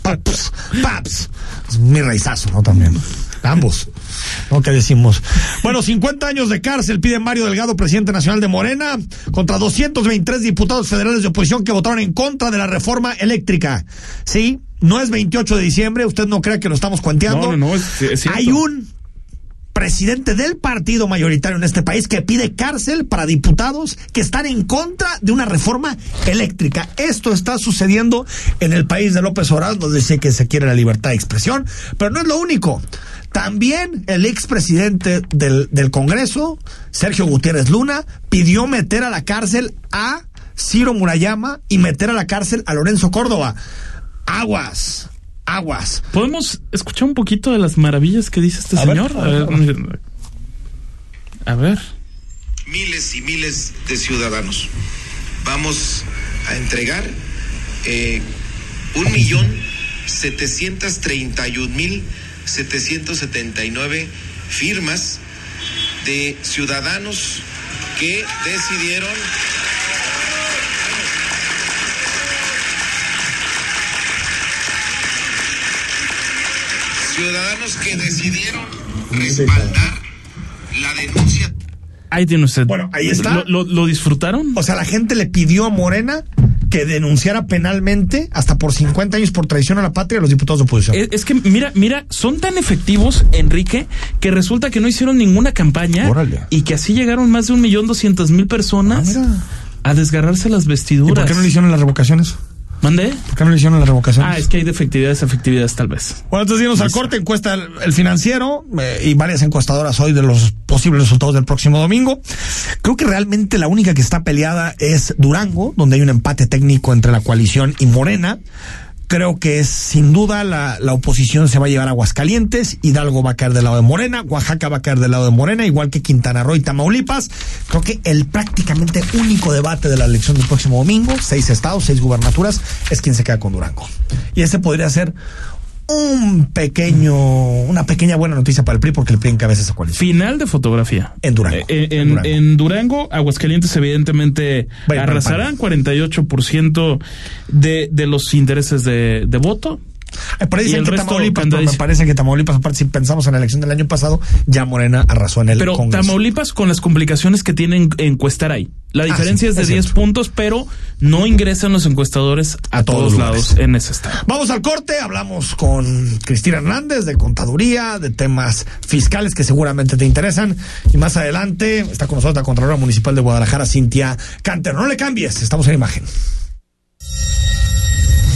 Speaker 2: paps, paps. Es mi raizazo, ¿no? También. Ambos. ¿No? ¿Qué decimos? Bueno, 50 años de cárcel pide Mario Delgado, presidente nacional de Morena, contra 223 diputados federales de oposición que votaron en contra de la reforma eléctrica. Sí, no es 28 de diciembre, usted no crea que lo estamos cuenteando.
Speaker 3: No, no, no, es- es.
Speaker 2: Hay un presidente del partido mayoritario en este país que pide cárcel para diputados que están en contra de una reforma eléctrica. Esto está sucediendo en el país de López Obrador, donde dice que se quiere la libertad de expresión, pero no es lo único. También el expresidente del, del Congreso, Sergio Gutiérrez Luna, pidió meter a la cárcel a Ciro Murayama y meter a la cárcel a Lorenzo Córdoba. Aguas, aguas.
Speaker 3: ¿Podemos escuchar un poquito de las maravillas que dice este
Speaker 2: A ver,
Speaker 3: señor?
Speaker 2: a ver,
Speaker 3: a ver. A ver.
Speaker 11: miles y miles de ciudadanos. Vamos a entregar eh, un millón setecientos treinta y un mil setecientos setenta y nueve firmas de ciudadanos que decidieron ciudadanos que decidieron respaldar la denuncia
Speaker 3: Ahí tiene usted.
Speaker 2: Bueno, ahí está.
Speaker 3: ¿Lo, lo- lo disfrutaron?
Speaker 2: O sea, la gente le pidió a Morena que denunciara penalmente hasta por 50 años por traición a la patria a los diputados de oposición.
Speaker 3: Es, es que, mira, mira, son tan efectivos, Enrique, que resulta que no hicieron ninguna campaña
Speaker 2: Órale.
Speaker 3: y que así llegaron más de un millón doscientos mil personas
Speaker 2: Ah,
Speaker 3: a desgarrarse las
Speaker 2: ¿Y
Speaker 3: vestiduras.
Speaker 2: por qué no le hicieron las revocaciones?
Speaker 3: ¿Mandé?
Speaker 2: ¿Por qué no le hicieron las revocaciones?
Speaker 3: Ah, es que hay defectividades, efectividades, tal vez.
Speaker 2: Bueno, entonces irnos al corte, encuesta el, el financiero eh, y varias encuestadoras hoy de los posibles resultados del próximo domingo. Creo que realmente la única que está peleada es Durango, donde hay un empate técnico entre la coalición y Morena. Creo que es sin duda la, la oposición se va a llevar a Aguascalientes, Hidalgo va a caer del lado de Morena, Oaxaca va a caer del lado de Morena, igual que Quintana Roo y Tamaulipas. Creo que el prácticamente único debate de la elección del próximo domingo, seis estados, seis gubernaturas, es quien se queda con Durango. Y ese podría ser un pequeño, una pequeña buena noticia para el PRI porque el PRI encabeza esa coalición.
Speaker 3: Final de fotografía.
Speaker 2: En Durango.
Speaker 3: Eh, en,
Speaker 2: En Durango.
Speaker 3: en Durango, Aguascalientes evidentemente
Speaker 2: Vaya,
Speaker 3: arrasarán 48% de, de los intereses de, de voto.
Speaker 2: Eh, Por ahí dicen que
Speaker 3: resto
Speaker 2: Tamaulipas, pero me parece que Tamaulipas, aparte, si pensamos en la elección del año pasado, ya Morena arrasó en el
Speaker 3: Pero
Speaker 2: Congreso.
Speaker 3: Tamaulipas con las complicaciones que tienen encuestar ahí. La diferencia
Speaker 2: Ah, sí,
Speaker 3: es de
Speaker 2: es
Speaker 3: 10
Speaker 2: cierto.
Speaker 3: puntos, pero no ingresan los encuestadores a,
Speaker 2: A todos
Speaker 3: lados en ese estado.
Speaker 2: Vamos al corte, hablamos con Cristina Hernández de contaduría, de temas fiscales que seguramente te interesan. Y más adelante está con nosotros la Contralora Municipal de Guadalajara, Cintia Canter. No le cambies, estamos en imagen.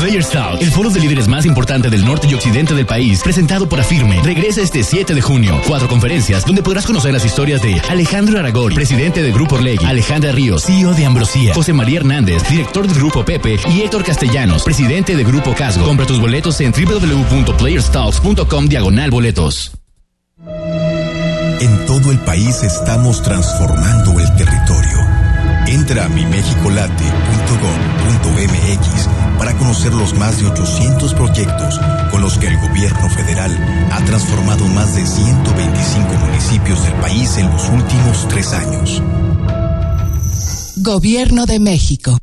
Speaker 12: Players el foro de líderes más importante del norte y occidente del país, presentado por Afirme, regresa este 7 de junio. Cuatro conferencias donde podrás conocer las historias de Alejandro Aragori, presidente de Grupo Orlegui, Alejandra Ríos, CEO de Ambrosía, José María Hernández, director del Grupo Pepe, y Héctor Castellanos, presidente de Grupo Casgo. Compra tus boletos en www.playerstalks.com diagonal boletos.
Speaker 6: En todo el país estamos transformando el territorio. Entra a mimexicolate.gov.mx para conocer los más de 800 proyectos con los que el gobierno federal ha transformado más de 125 municipios del país en los últimos tres años.
Speaker 13: Gobierno de México.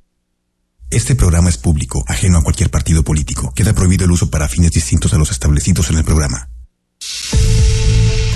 Speaker 6: Este programa es público, ajeno a cualquier partido político. Queda prohibido el uso para fines distintos a los establecidos en el programa.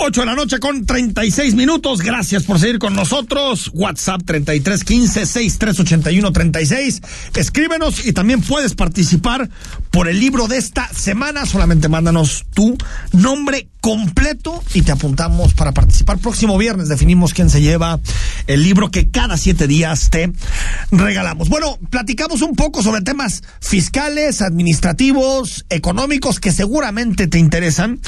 Speaker 2: 8 de la noche con 36 minutos. Gracias por seguir con nosotros. WhatsApp 3315 6381 36. Escríbenos y también puedes participar por el libro de esta semana. Solamente mándanos tu nombre completo y te apuntamos para participar. Próximo viernes definimos quién se lleva el libro que cada siete días te regalamos. Bueno, platicamos un poco sobre temas fiscales, administrativos, económicos que seguramente te interesan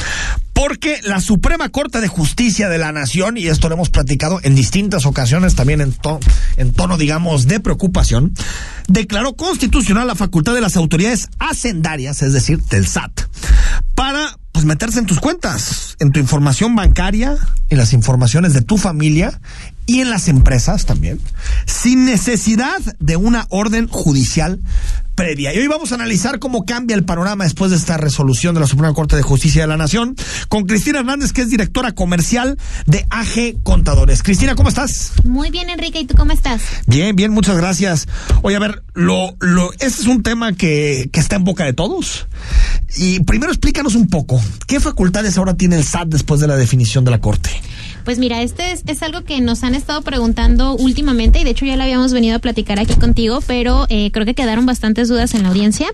Speaker 2: porque la Suprema Corte de Justicia de la Nación, y esto lo hemos platicado en distintas ocasiones también en, to en tono, digamos, de preocupación, declaró constitucional la facultad de las autoridades hacendarias, es decir, del SAT, para pues meterse en tus cuentas, en tu información bancaria, en las informaciones de tu familia y en las empresas también, sin necesidad de una orden judicial previa. Y hoy vamos a analizar cómo cambia el panorama después de esta resolución de la Suprema Corte de Justicia de la Nación con Cristina Hernández, que es directora comercial de AG Contadores. Cristina, ¿cómo estás?
Speaker 14: Muy bien, Enrique, ¿y tú cómo estás?
Speaker 2: Bien, bien, muchas gracias. Oye, a ver, lo, lo, este es un tema que, que está en boca de todos. Y primero explícanos un poco, ¿qué facultades ahora tiene el SAT después de la definición de la Corte?
Speaker 14: Pues mira, este es, es, algo que nos han estado preguntando últimamente y de hecho ya lo habíamos venido a platicar aquí contigo, pero eh, creo que quedaron bastantes dudas en la audiencia.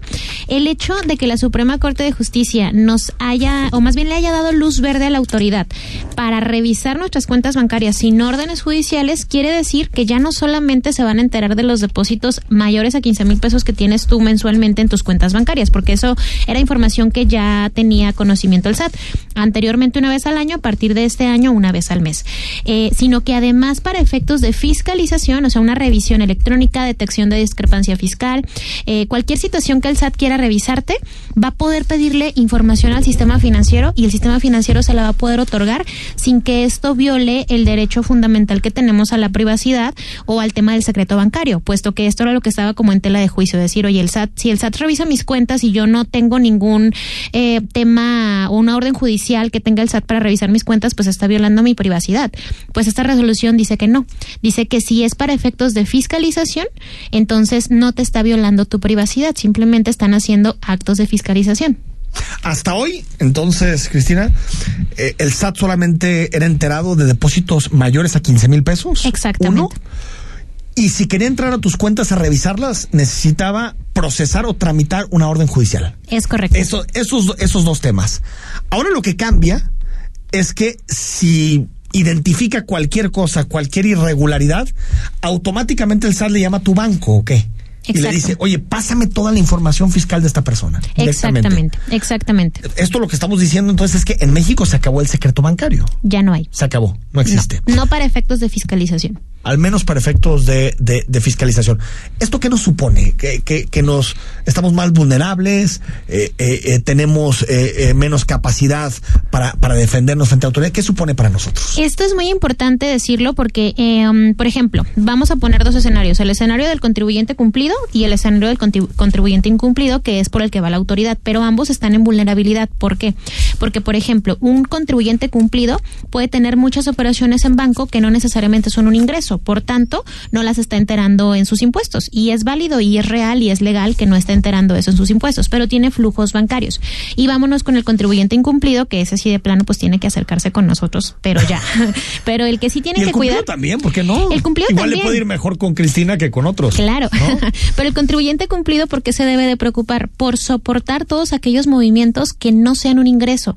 Speaker 14: El hecho de que la Suprema Corte de Justicia nos haya, o más bien le haya dado luz verde a la autoridad para revisar nuestras cuentas bancarias sin órdenes judiciales, quiere decir que ya no solamente se van a enterar de los depósitos mayores a 15 mil pesos que tienes tú mensualmente en tus cuentas bancarias, porque eso era información que ya tenía conocimiento el SAT. Anteriormente una vez al año, a partir de este año una vez al mes. Eh, sino que además para efectos de fiscalización, o sea, una revisión electrónica, detección de discrepancia fiscal, eh, cualquier situación que el SAT quiera revisarte, va a poder pedirle información al sistema financiero y el sistema financiero se la va a poder otorgar sin que esto viole el derecho fundamental que tenemos a la privacidad o al tema del secreto bancario, puesto que esto era lo que estaba como en tela de juicio, decir, oye, el SAT, si el SAT revisa mis cuentas y yo no tengo ningún eh, tema o una orden judicial que tenga el SAT para revisar mis cuentas, pues está violando mi privacidad. Pues esta resolución dice que no, dice que si es para efectos de fiscalización, entonces no te está violando tu privacidad, simplemente están haciendo actos de fiscalización.
Speaker 2: Hasta hoy, entonces, Cristina, eh, el SAT solamente era enterado de depósitos mayores a 15 mil pesos.
Speaker 14: Exactamente.
Speaker 2: Uno, y si quería entrar a tus cuentas a revisarlas, necesitaba procesar o tramitar una orden judicial.
Speaker 14: Es correcto.
Speaker 2: Eso, esos, esos dos temas. Ahora lo que cambia es que si identifica cualquier cosa, cualquier irregularidad, automáticamente el SAT le llama a tu banco, ¿o qué? y le dice, oye, pásame toda la información fiscal de esta persona.
Speaker 14: Exactamente, exactamente.
Speaker 2: Esto lo que estamos diciendo entonces es que en México se acabó el secreto bancario.
Speaker 14: Ya no hay.
Speaker 2: Se acabó, no existe.
Speaker 14: no para efectos de fiscalización
Speaker 2: al menos para efectos de, de, fiscalización. ¿Esto qué nos supone? ¿Que, que, nos estamos más vulnerables? Eh, eh, eh ¿Tenemos eh, menos capacidad para, para defendernos frente a autoridad? ¿Qué supone para nosotros?
Speaker 14: Esto es muy importante decirlo porque, um, por ejemplo, vamos a poner dos escenarios. El escenario del contribuyente cumplido y el escenario del contribuyente incumplido, que es por el que va la autoridad. Pero ambos están en vulnerabilidad. ¿Por qué? Porque, por ejemplo, un contribuyente cumplido puede tener muchas operaciones en banco que no necesariamente son un ingreso por tanto, no las está enterando en sus impuestos. Y es válido y es real y es legal que no esté enterando eso en sus impuestos, pero tiene flujos bancarios. Y vámonos con el contribuyente incumplido, que ese sí de plano pues tiene que acercarse con nosotros, pero ya. pero el que sí tiene que cuidar.
Speaker 2: también, ¿por qué no?
Speaker 14: El cumplido
Speaker 2: Igual le puede ir mejor con Cristina que con otros.
Speaker 14: Claro. pero el contribuyente cumplido, ¿por qué se debe de preocupar? Por soportar todos aquellos movimientos que no sean un ingreso.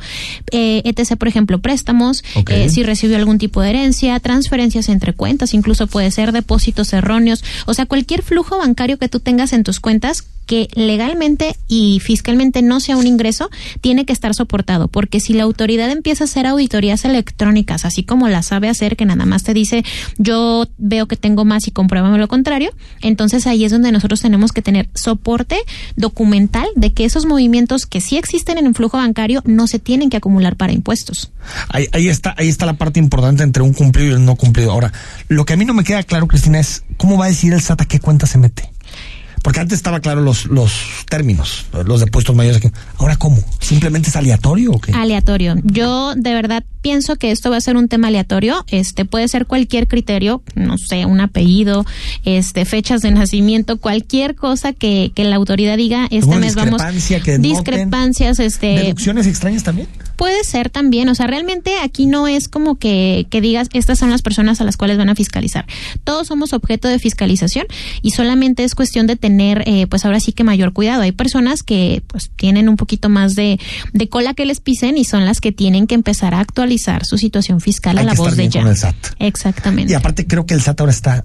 Speaker 14: Eh, ETC, por ejemplo, préstamos, eh, si recibió algún tipo de herencia, transferencias entre cuentas, incluso incluso puede ser depósitos erróneos, o sea, cualquier flujo bancario que tú tengas en tus cuentas que legalmente y fiscalmente no sea un ingreso, tiene que estar soportado, porque si la autoridad empieza a hacer auditorías electrónicas, así como la sabe hacer, que nada más te dice, yo veo que tengo más y compruébame lo contrario, entonces ahí es donde nosotros tenemos que tener soporte documental de que esos movimientos que sí existen en un flujo bancario no se tienen que acumular para impuestos.
Speaker 2: Ahí, ahí está, ahí está la parte importante entre un cumplido y el no cumplido. Ahora, lo que a mí no me queda claro, Cristina, es cómo va a decir el SAT a qué cuenta se mete. Porque antes estaba claro los, los términos, los depuestos mayores. Ahora, ¿cómo? ¿Simplemente es aleatorio o qué?
Speaker 14: Aleatorio. Yo de verdad pienso que esto va a ser un tema aleatorio. Este puede ser cualquier criterio, no sé, un apellido, este, fechas de nacimiento, cualquier cosa que, que la autoridad diga, este mes vamos.
Speaker 2: Que
Speaker 14: discrepancias, este.
Speaker 2: ¿Deducciones extrañas también?
Speaker 14: Puede ser también, o sea, realmente aquí no es como que, que digas, estas son las personas a las cuales van a fiscalizar. Todos somos objeto de fiscalización y solamente es cuestión de tener, eh, pues ahora sí que mayor cuidado. Hay personas que pues tienen un poquito más de, de cola que les pisen y son las que tienen que empezar a actualizar su situación fiscal a la voz de ya. Exactamente.
Speaker 2: Y aparte creo que el SAT ahora está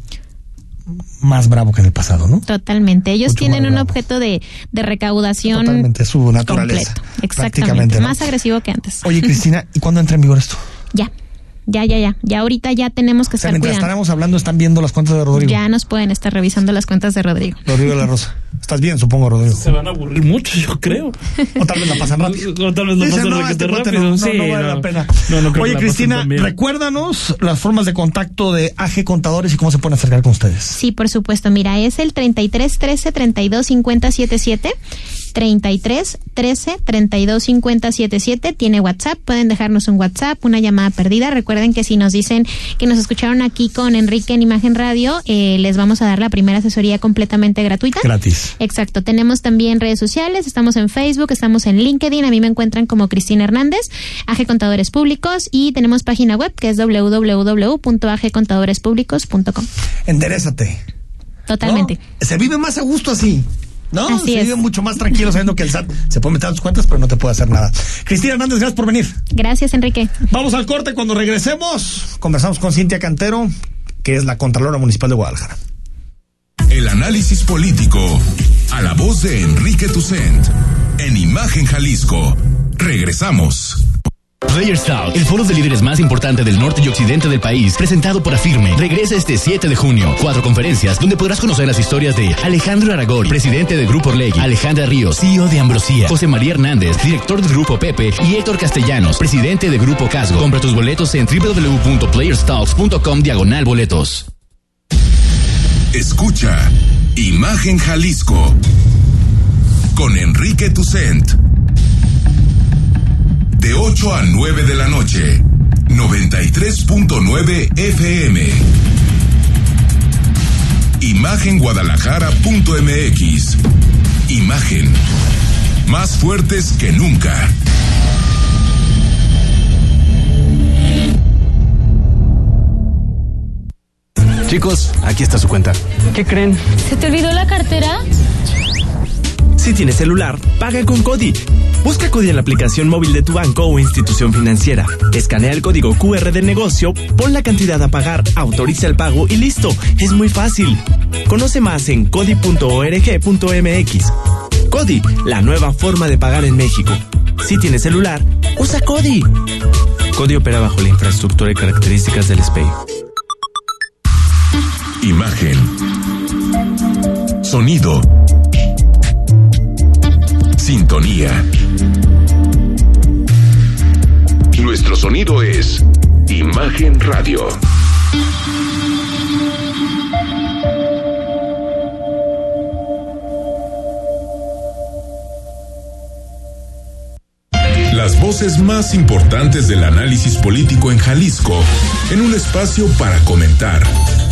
Speaker 2: más bravo que en el pasado, ¿no?
Speaker 14: Totalmente. Ellos tienen un objeto de, de recaudación.
Speaker 2: Totalmente, su naturaleza.
Speaker 14: Exactamente. Más agresivo que antes.
Speaker 2: Oye, Cristina, ¿y cuándo entra en vigor esto?
Speaker 14: Ya. Ya, ya, ya. Ya ahorita ya tenemos que o sea, estar
Speaker 2: mientras estaremos hablando, están viendo las cuentas de Rodrigo.
Speaker 14: Ya nos pueden estar revisando las cuentas de Rodrigo.
Speaker 2: Rodrigo de la Rosa. Estás bien, supongo, Rodrigo.
Speaker 3: Se van a aburrir mucho, yo creo.
Speaker 2: O tal vez la pasan rápido.
Speaker 3: O tal vez la pasan no, este rápido.
Speaker 2: No, sí, no, vale la pena. Oye, Cristina, recuérdanos las formas de contacto de AG Contadores y cómo se pueden acercar con ustedes.
Speaker 14: Sí, por supuesto. Mira, es el 33 13 32 50 77. 33 13 32 50 77. Tiene WhatsApp. Pueden dejarnos un WhatsApp, una llamada perdida. Recuerden que si nos dicen que nos escucharon aquí con Enrique en Imagen Radio, eh, les vamos a dar la primera asesoría completamente gratuita.
Speaker 2: Gratis.
Speaker 14: Exacto. Tenemos también redes sociales. Estamos en Facebook, estamos en LinkedIn. A mí me encuentran como Cristina Hernández, AG Contadores Públicos. Y tenemos página web que es www.agcontadorespublicos.com.
Speaker 2: Enderezate.
Speaker 14: Totalmente.
Speaker 2: Se vive más a gusto así. ¿No? se vive mucho más tranquilo sabiendo que el SAT se puede meter a tus cuentas, pero no te puede hacer nada. Cristina Hernández, gracias por venir.
Speaker 14: Gracias, Enrique.
Speaker 2: Vamos al corte. Cuando regresemos, conversamos con Cintia Cantero, que es la Contralora Municipal de Guadalajara.
Speaker 1: El análisis político a la voz de Enrique Tucent en Imagen Jalisco. Regresamos.
Speaker 12: Players Talk, el foro de líderes más importante del norte y occidente del país, presentado por Afirme, regresa este 7 de junio. Cuatro conferencias donde podrás conocer las historias de Alejandro Aragón, presidente de Grupo Orlegui, Alejandra Ríos, CEO de Ambrosía, José María Hernández, director del Grupo Pepe, y Héctor Castellanos, presidente de Grupo Casgo. Compra tus boletos en www.playerstalks.com diagonal boletos.
Speaker 1: Escucha Imagen Jalisco con Enrique Tucent de 8 a 9 de la noche, 93.9 FM. Imagenguadalajara.mx. Imagen. Más fuertes que nunca.
Speaker 13: Chicos, aquí está su cuenta.
Speaker 15: ¿Qué creen?
Speaker 16: ¿Se te olvidó la cartera?
Speaker 13: Si tienes celular, paga con Cody. Busca Cody en la aplicación móvil de tu banco o institución financiera. Escanea el código QR del negocio, pon la cantidad a pagar, autoriza el pago y listo. Es muy fácil. Conoce más en codi.org.mx. Codi, la nueva forma de pagar en México. Si tienes celular, usa Codi. Codi opera bajo la infraestructura y características del SPEI.
Speaker 1: Imagen. Sonido. Sintonía. Nuestro sonido es Imagen Radio. Las voces más importantes del análisis político en Jalisco, en un espacio para comentar,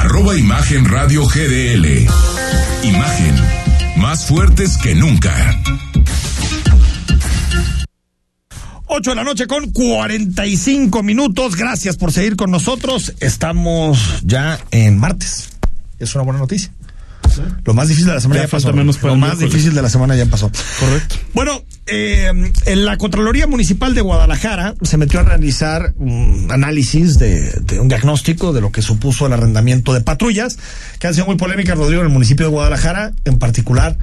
Speaker 1: arroba Imagen Radio GDL. Imagen, más fuertes que nunca.
Speaker 2: 8 de la noche con 45 minutos. Gracias por seguir con nosotros. Estamos ya en martes. Es una buena noticia. Lo más difícil de la semana
Speaker 3: Ya
Speaker 2: ya, pasó.
Speaker 3: falta menos para
Speaker 2: Lo más
Speaker 3: miércoles.
Speaker 2: difícil de la semana ya pasó.
Speaker 3: Correcto.
Speaker 2: Bueno, eh, en la Contraloría Municipal de Guadalajara se metió a realizar un análisis de, de un diagnóstico de lo que supuso el arrendamiento de patrullas, que han sido muy polémicas, Rodrigo, en el municipio de Guadalajara, en particular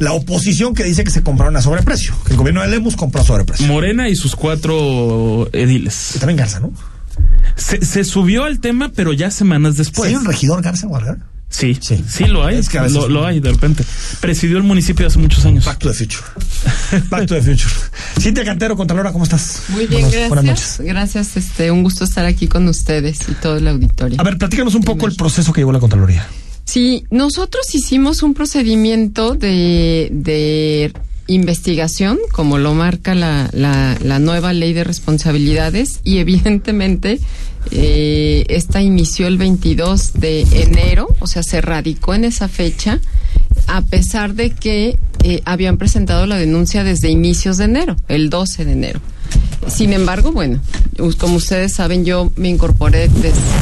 Speaker 2: la oposición que dice que se compraron a sobreprecio, que el gobierno de Lemus compró a sobreprecio.
Speaker 3: Morena y sus cuatro ediles.
Speaker 2: Y también Garza, ¿no?
Speaker 3: Se, se subió al tema, pero ya semanas después.
Speaker 2: ¿Hay un regidor Garza en Guadalajara?
Speaker 3: Sí, sí, sí lo hay.
Speaker 2: Es que a veces-
Speaker 3: lo, lo hay de repente. Presidió el municipio hace muchos años.
Speaker 2: Back to the future. Back to the future. Cintia Cantero, Contralora, ¿cómo estás?
Speaker 15: Muy bien,
Speaker 2: Buenas-
Speaker 15: gracias.
Speaker 2: Buenas noches.
Speaker 15: Gracias, este, un gusto estar aquí con ustedes y todo el auditorio.
Speaker 2: A ver, platícanos un poco el proceso que llevó la Contraloría.
Speaker 15: Sí, nosotros hicimos un procedimiento de, de investigación, como lo marca la, la, la nueva ley de responsabilidades, y evidentemente eh, esta inició el 22 de enero, o sea, se radicó en esa fecha, a pesar de que eh, habían presentado la denuncia desde inicios de enero, el 12 de enero. Sin embargo, bueno, como ustedes saben, yo me incorporé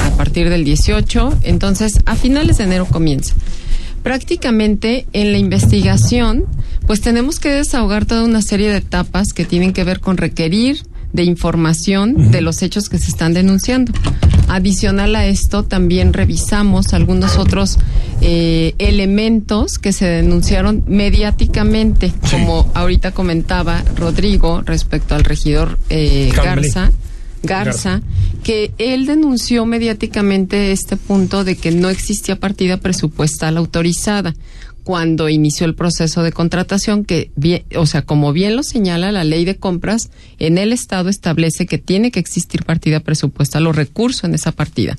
Speaker 15: a partir del 18, entonces a finales de enero comienza. Prácticamente en la investigación, pues tenemos que desahogar toda una serie de etapas que tienen que ver con requerir de información de los hechos que se están denunciando. Adicional a esto, también revisamos algunos otros eh, elementos que se denunciaron mediáticamente, como ahorita comentaba Rodrigo respecto al regidor eh. Garza. Garza, que él denunció mediáticamente este punto de que no existía partida presupuestal autorizada cuando inició el proceso de contratación que bien, o sea, como bien lo señala la ley de compras, en el estado establece que tiene que existir partida presupuestal o recurso en esa partida.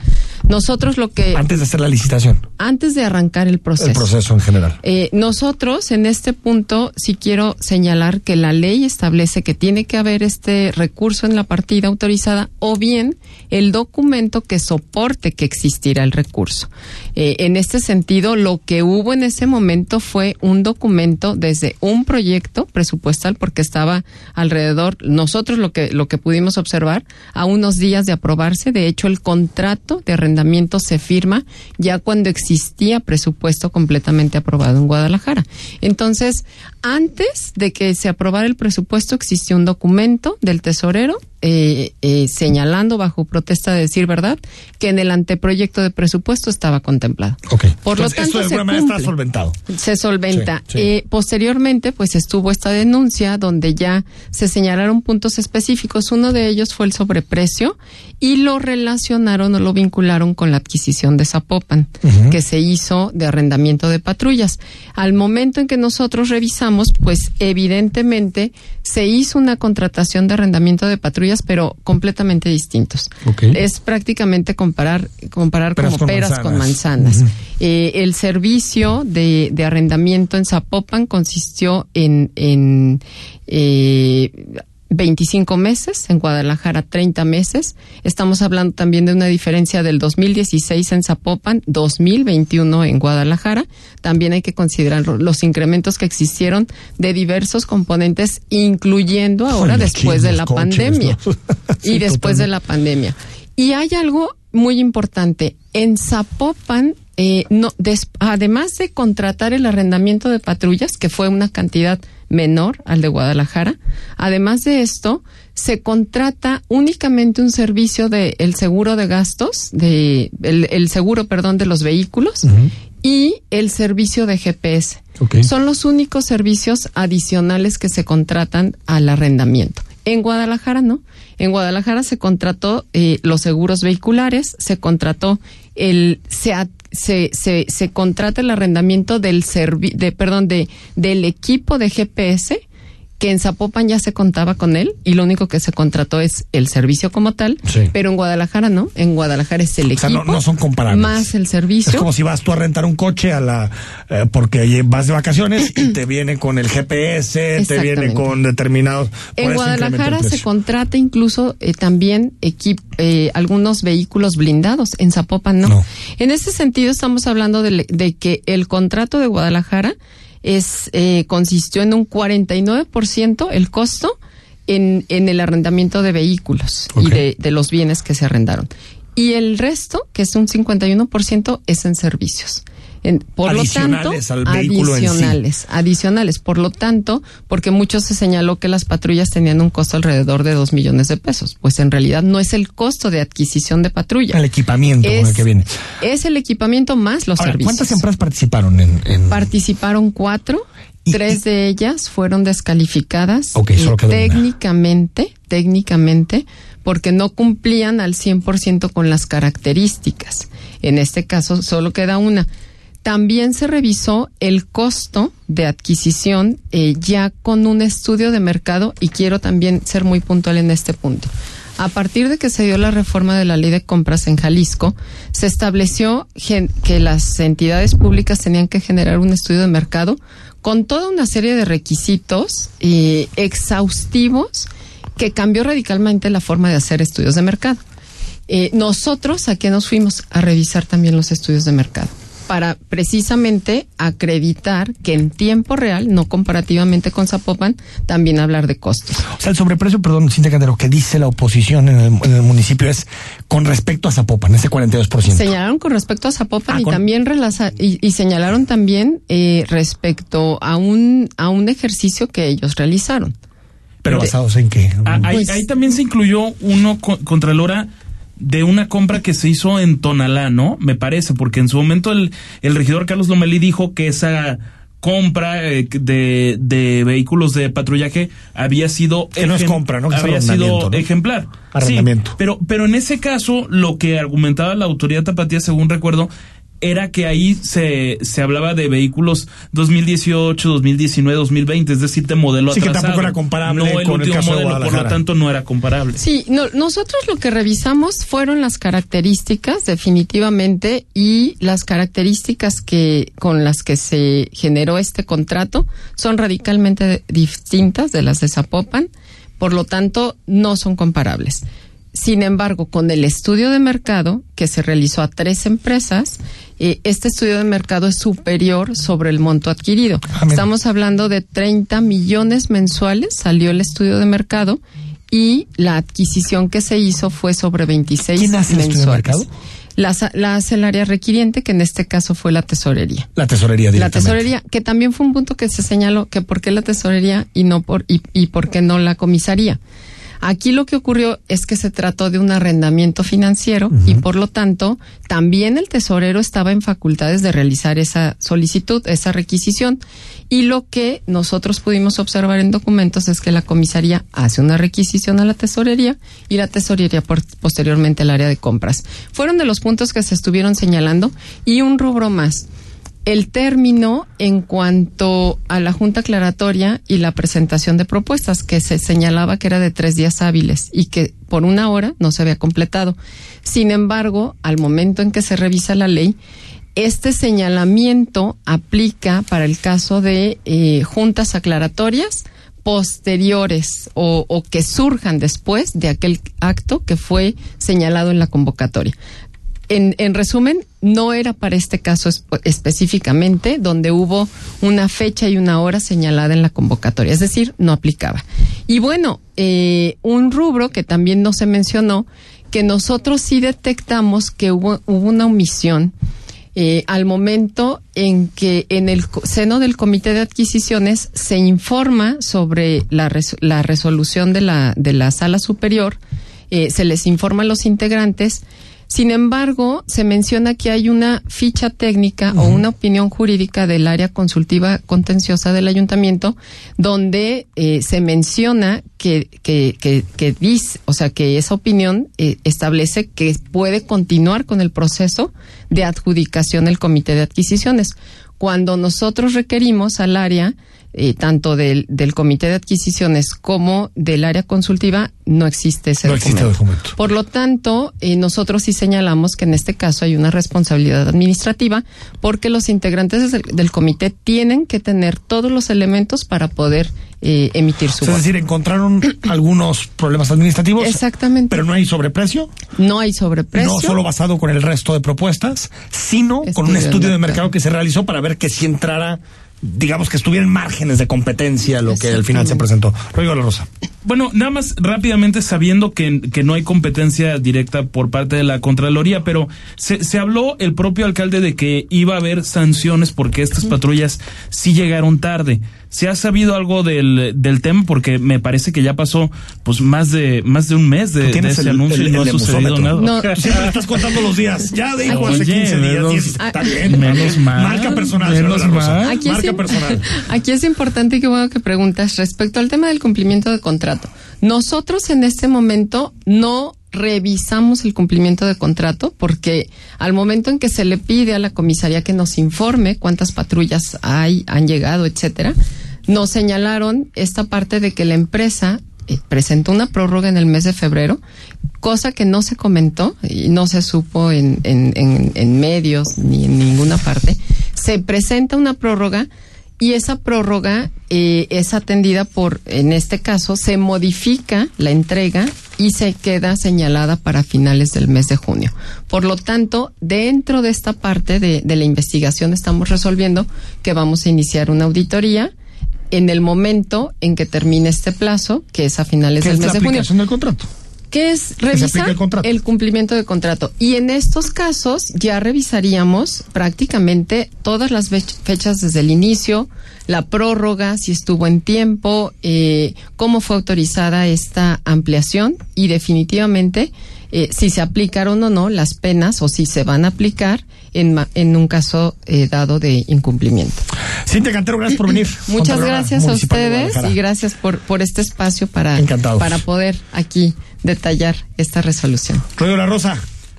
Speaker 15: Nosotros lo que
Speaker 2: Antes de hacer la licitación.
Speaker 15: antes de arrancar el proceso
Speaker 2: El proceso en general.
Speaker 15: eh, nosotros en este punto sí quiero señalar que la ley establece que tiene que haber este recurso en la partida autorizada o bien el documento que soporte que existirá el recurso. Eh, en este sentido, lo que hubo en ese momento fue un documento desde un proyecto presupuestal porque estaba alrededor, nosotros lo que, lo que pudimos observar, a unos días de aprobarse. De hecho, el contrato de arrendamiento se firma ya cuando existía presupuesto completamente aprobado en Guadalajara. Entonces, antes de que se aprobara el presupuesto, existió un documento del tesorero eh, eh, señalando bajo protesta de decir verdad que en el anteproyecto de presupuesto estaba contemplado. Por lo tanto,
Speaker 2: esto de
Speaker 15: se
Speaker 2: manera está
Speaker 15: cumple.
Speaker 2: solventado.
Speaker 15: Se solventa.
Speaker 2: Sí, sí.
Speaker 15: Eh, posteriormente, pues estuvo esta denuncia donde ya se señalaron puntos específicos. Uno de ellos fue el sobreprecio y lo relacionaron o lo vincularon con la adquisición de Zapopan, que se hizo de arrendamiento de patrullas. Al momento en que nosotros revisamos, pues evidentemente se hizo una contratación de arrendamiento de patrullas, pero completamente distintos. Es prácticamente comparar, comparar
Speaker 16: Peras
Speaker 15: como
Speaker 16: con
Speaker 15: peras con
Speaker 16: manzanas.
Speaker 15: Eh, el servicio de, de arrendamiento en Zapopan consistió en, en eh, 25 meses, en Guadalajara 30 meses. Estamos hablando también de una diferencia del 2016 en Zapopan, 2021 en Guadalajara. También hay que considerar los incrementos que existieron de diversos componentes, incluyendo ahora
Speaker 2: Ay,
Speaker 15: después de la
Speaker 2: coches,
Speaker 15: pandemia.
Speaker 2: ¿no?
Speaker 15: y después de la pandemia. Y hay algo muy importante. En Zapopan, eh, no, des- además de contratar el arrendamiento de patrullas, que fue una cantidad menor al de Guadalajara, además de esto, se contrata únicamente un servicio de el seguro de gastos, de el, el seguro, perdón, de los vehículos y el servicio de GPS. Son los únicos servicios adicionales que se contratan al arrendamiento. En Guadalajara no. En Guadalajara se contrató eh, los seguros vehiculares, se contrató el se, ad- se, se, se contrata el arrendamiento del servi de perdón de del equipo de GPS que en Zapopan ya se contaba con él y lo único que se contrató es el servicio como tal,
Speaker 2: Sí.
Speaker 15: pero en Guadalajara no, en Guadalajara es el
Speaker 2: O sea,
Speaker 15: equipo
Speaker 2: no, no son comparables.
Speaker 15: más el servicio.
Speaker 2: Es como si vas tú a rentar un coche a la eh, porque vas de vacaciones y te viene con el GPS, te viene con determinados.
Speaker 15: En Guadalajara se contrata incluso eh, también equip- eh, algunos vehículos blindados, en Zapopan no. En ese sentido estamos hablando de, de que el contrato de Guadalajara es eh, consistió en un 49% el costo en, en el arrendamiento de vehículos y de, de los bienes que se arrendaron. Y el resto, que es un 51%, es en servicios. En- por lo tanto,
Speaker 2: Adicionales al vehículo en sí.
Speaker 15: adicionales, adicionales. Por lo tanto, porque mucho se señaló que las patrullas tenían un costo alrededor de dos millones de pesos. Pues en realidad no es el costo de adquisición de patrulla.
Speaker 2: El equipamiento con el
Speaker 15: Es-
Speaker 2: que viene.
Speaker 15: Es el equipamiento más los
Speaker 2: Ahora,
Speaker 15: servicios.
Speaker 2: ¿cuántas empresas participaron en, en-
Speaker 15: Participaron cuatro, tres de ellas fueron descalificadas
Speaker 2: solo una.
Speaker 15: técnicamente, técnicamente, porque no cumplían al 100% con las características. En este caso solo queda una. También se revisó el costo de adquisición eh, ya con un estudio de mercado y quiero también ser muy puntual en este punto. A partir de que se dio la reforma de la ley de compras en Jalisco, se estableció que las entidades públicas tenían que generar un estudio de mercado con toda una serie de requisitos exhaustivos que cambió radicalmente la forma de hacer estudios de mercado. Eh, nosotros a qué nos fuimos a revisar también los estudios de mercado para precisamente acreditar que en tiempo real, no comparativamente con Zapopan, también hablar de costos.
Speaker 2: O sea, el sobreprecio, perdón, Cintia Candelo, que dice la oposición en el, en el municipio es con respecto a Zapopan, ese 42%.
Speaker 15: Señalaron con respecto a Zapopan
Speaker 2: Ah,
Speaker 15: y
Speaker 2: con-
Speaker 15: también relaza- y, y señalaron también eh, respecto a un a un ejercicio que ellos realizaron.
Speaker 2: Pero
Speaker 15: De-
Speaker 2: basados en qué?
Speaker 3: Ah, ahí,
Speaker 15: Pues-
Speaker 3: ahí también se incluyó uno co- Contralora de una compra que se hizo en Tonalá, ¿no? Me parece, porque en su momento el, el regidor Carlos Lomelí dijo que esa compra eh, de, de vehículos de patrullaje había sido
Speaker 2: Que no es compra, ¿no? Que
Speaker 3: había sido
Speaker 2: ¿no?
Speaker 3: ejemplar.
Speaker 2: Arrendamiento.
Speaker 3: Sí, pero, pero en ese caso, lo que argumentaba la autoridad tapatía, según recuerdo, era que ahí se, se hablaba de vehículos 2018, 2019, 2020, es decir, de modelo
Speaker 2: Sí, que tampoco era comparable
Speaker 3: no el
Speaker 2: con el
Speaker 3: último
Speaker 2: caso de
Speaker 3: modelo, por lo tanto no era comparable.
Speaker 15: Sí, no, nosotros lo que revisamos fueron las características, definitivamente, y las características que con las que se generó este contrato son radicalmente distintas de las de Zapopan, por lo tanto, no son comparables. Sin embargo, con el estudio de mercado que se realizó a tres empresas, eh, este estudio de mercado es superior sobre el monto adquirido. Estamos hablando de 30 millones mensuales, salió el estudio de mercado y la adquisición que se hizo fue sobre 26
Speaker 2: ¿Quién hace el estudio de
Speaker 15: mensuales.
Speaker 2: mercado?
Speaker 15: La, la hace el área requiriente, que en este caso fue la tesorería.
Speaker 2: La tesorería
Speaker 15: La tesorería, que también fue un punto que se señaló que por qué la tesorería y no por y, y por qué no la comisaría. Aquí lo que ocurrió es que se trató de un arrendamiento financiero y por lo tanto también el tesorero estaba en facultades de realizar esa solicitud, esa requisición. Y lo que nosotros pudimos observar en documentos es que la comisaría hace una requisición a la tesorería y la tesorería por- posteriormente al área de compras. Fueron de los puntos que se estuvieron señalando y un rubro más el término en cuanto a la junta aclaratoria y la presentación de propuestas, que se señalaba que era de tres días hábiles y que por una hora no se había completado. Sin embargo, al momento en que se revisa la ley, este señalamiento aplica para el caso de eh, juntas aclaratorias posteriores o, o, que surjan después de aquel acto que fue señalado en la convocatoria. En, en resumen, no era para este caso específicamente donde hubo una fecha y una hora señalada en la convocatoria, es decir, no aplicaba. Y bueno, eh, un rubro que también no se mencionó, que nosotros sí detectamos que hubo, hubo una omisión eh, al momento en que en el seno del Comité de Adquisiciones se informa sobre la, la resolución de la, de la Sala Superior, eh, se les informa a los integrantes, sin embargo, se menciona que hay una ficha técnica o una opinión jurídica del área consultiva contenciosa del ayuntamiento donde eh, se menciona que, que, que, dice, o sea, que esa opinión eh, establece que puede continuar con el proceso de adjudicación del comité de adquisiciones. Cuando nosotros requerimos al área eh, tanto del, del, comité de adquisiciones como del área consultiva, no existe ese documento. Por lo tanto, eh, nosotros sí señalamos que en este caso hay una responsabilidad administrativa porque los integrantes del, del comité tienen que tener todos los elementos para poder eh, emitir su
Speaker 2: Es decir, encontraron algunos problemas administrativos.
Speaker 15: Exactamente.
Speaker 2: Pero no hay sobreprecio.
Speaker 15: No hay sobreprecio.
Speaker 2: No solo basado con el resto de propuestas, sino con un estudio de mercado que se realizó para ver que si entrara digamos que estuvieran márgenes de competencia lo que al final se presentó. Rodrigo La Rosa.
Speaker 3: Bueno, nada más rápidamente sabiendo que, que, no hay competencia directa por parte de la Contraloría, pero se, se habló el propio alcalde de que iba a haber sanciones porque estas patrullas sí llegaron tarde. ¿Se ha sabido algo del, del tema? Porque me parece que ya pasó pues más de más de un mes de, de ese anuncio y no ha sucedido nada.
Speaker 2: No. Siempre estás contando los días. Ya dijo hace 15 días. está bien.
Speaker 3: Menos mal.
Speaker 2: Marca personal.
Speaker 3: Menos mal.
Speaker 15: Aquí
Speaker 2: Marca
Speaker 15: es,
Speaker 2: personal.
Speaker 15: Aquí es importante que bueno que preguntas respecto al tema del cumplimiento de contrato. Nosotros en este momento no revisamos el cumplimiento de contrato porque al momento en que se le pide a la comisaría que nos informe cuántas patrullas hay, han llegado, etcétera, nos señalaron esta parte de que la empresa eh, presentó una prórroga en el mes de febrero, cosa que no se comentó y no se supo en, en, en, en medios ni en ninguna parte. Se presenta una prórroga y esa prórroga eh, es atendida por, en este caso, se modifica la entrega y se queda señalada para finales del mes de junio. Por lo tanto, dentro de esta parte de, de la investigación estamos resolviendo que vamos a iniciar una auditoría en el momento en que termine este plazo, que es a finales
Speaker 2: ¿Qué
Speaker 15: del
Speaker 2: es
Speaker 15: mes
Speaker 2: la
Speaker 15: de junio
Speaker 2: del contrato?
Speaker 15: Que es revisar
Speaker 2: el
Speaker 15: cumplimiento de contrato. Y en estos casos ya revisaríamos prácticamente todas las fech- fechas desde el inicio, la prórroga, si estuvo en tiempo, eh, cómo fue autorizada esta ampliación y definitivamente eh, si se aplicaron o no las penas o si se van a aplicar en, ma- en un caso eh, dado de incumplimiento.
Speaker 2: Cintia Cantero, gracias por venir.
Speaker 15: Muchas gracias a ustedes y gracias por, por este espacio para,
Speaker 2: Encantados.
Speaker 15: para poder aquí detallar esta resolución.
Speaker 2: Rodrigo La Rosa.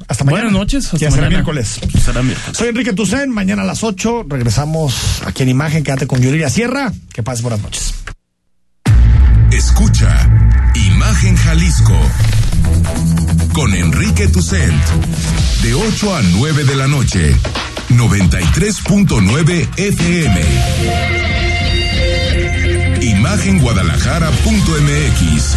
Speaker 2: Hasta mañana.
Speaker 3: Buenas noches, hasta
Speaker 2: ya será
Speaker 3: mañana.
Speaker 2: miércoles.
Speaker 3: Será miércoles.
Speaker 2: Soy Enrique Tucen. Mañana a las 8 regresamos aquí en Imagen. Quédate con Yuridia Sierra. Que pases buenas noches.
Speaker 1: Escucha Imagen Jalisco con Enrique Tucent de 8 a 9 de la noche 93.9 FM Imagenguadalajara.mx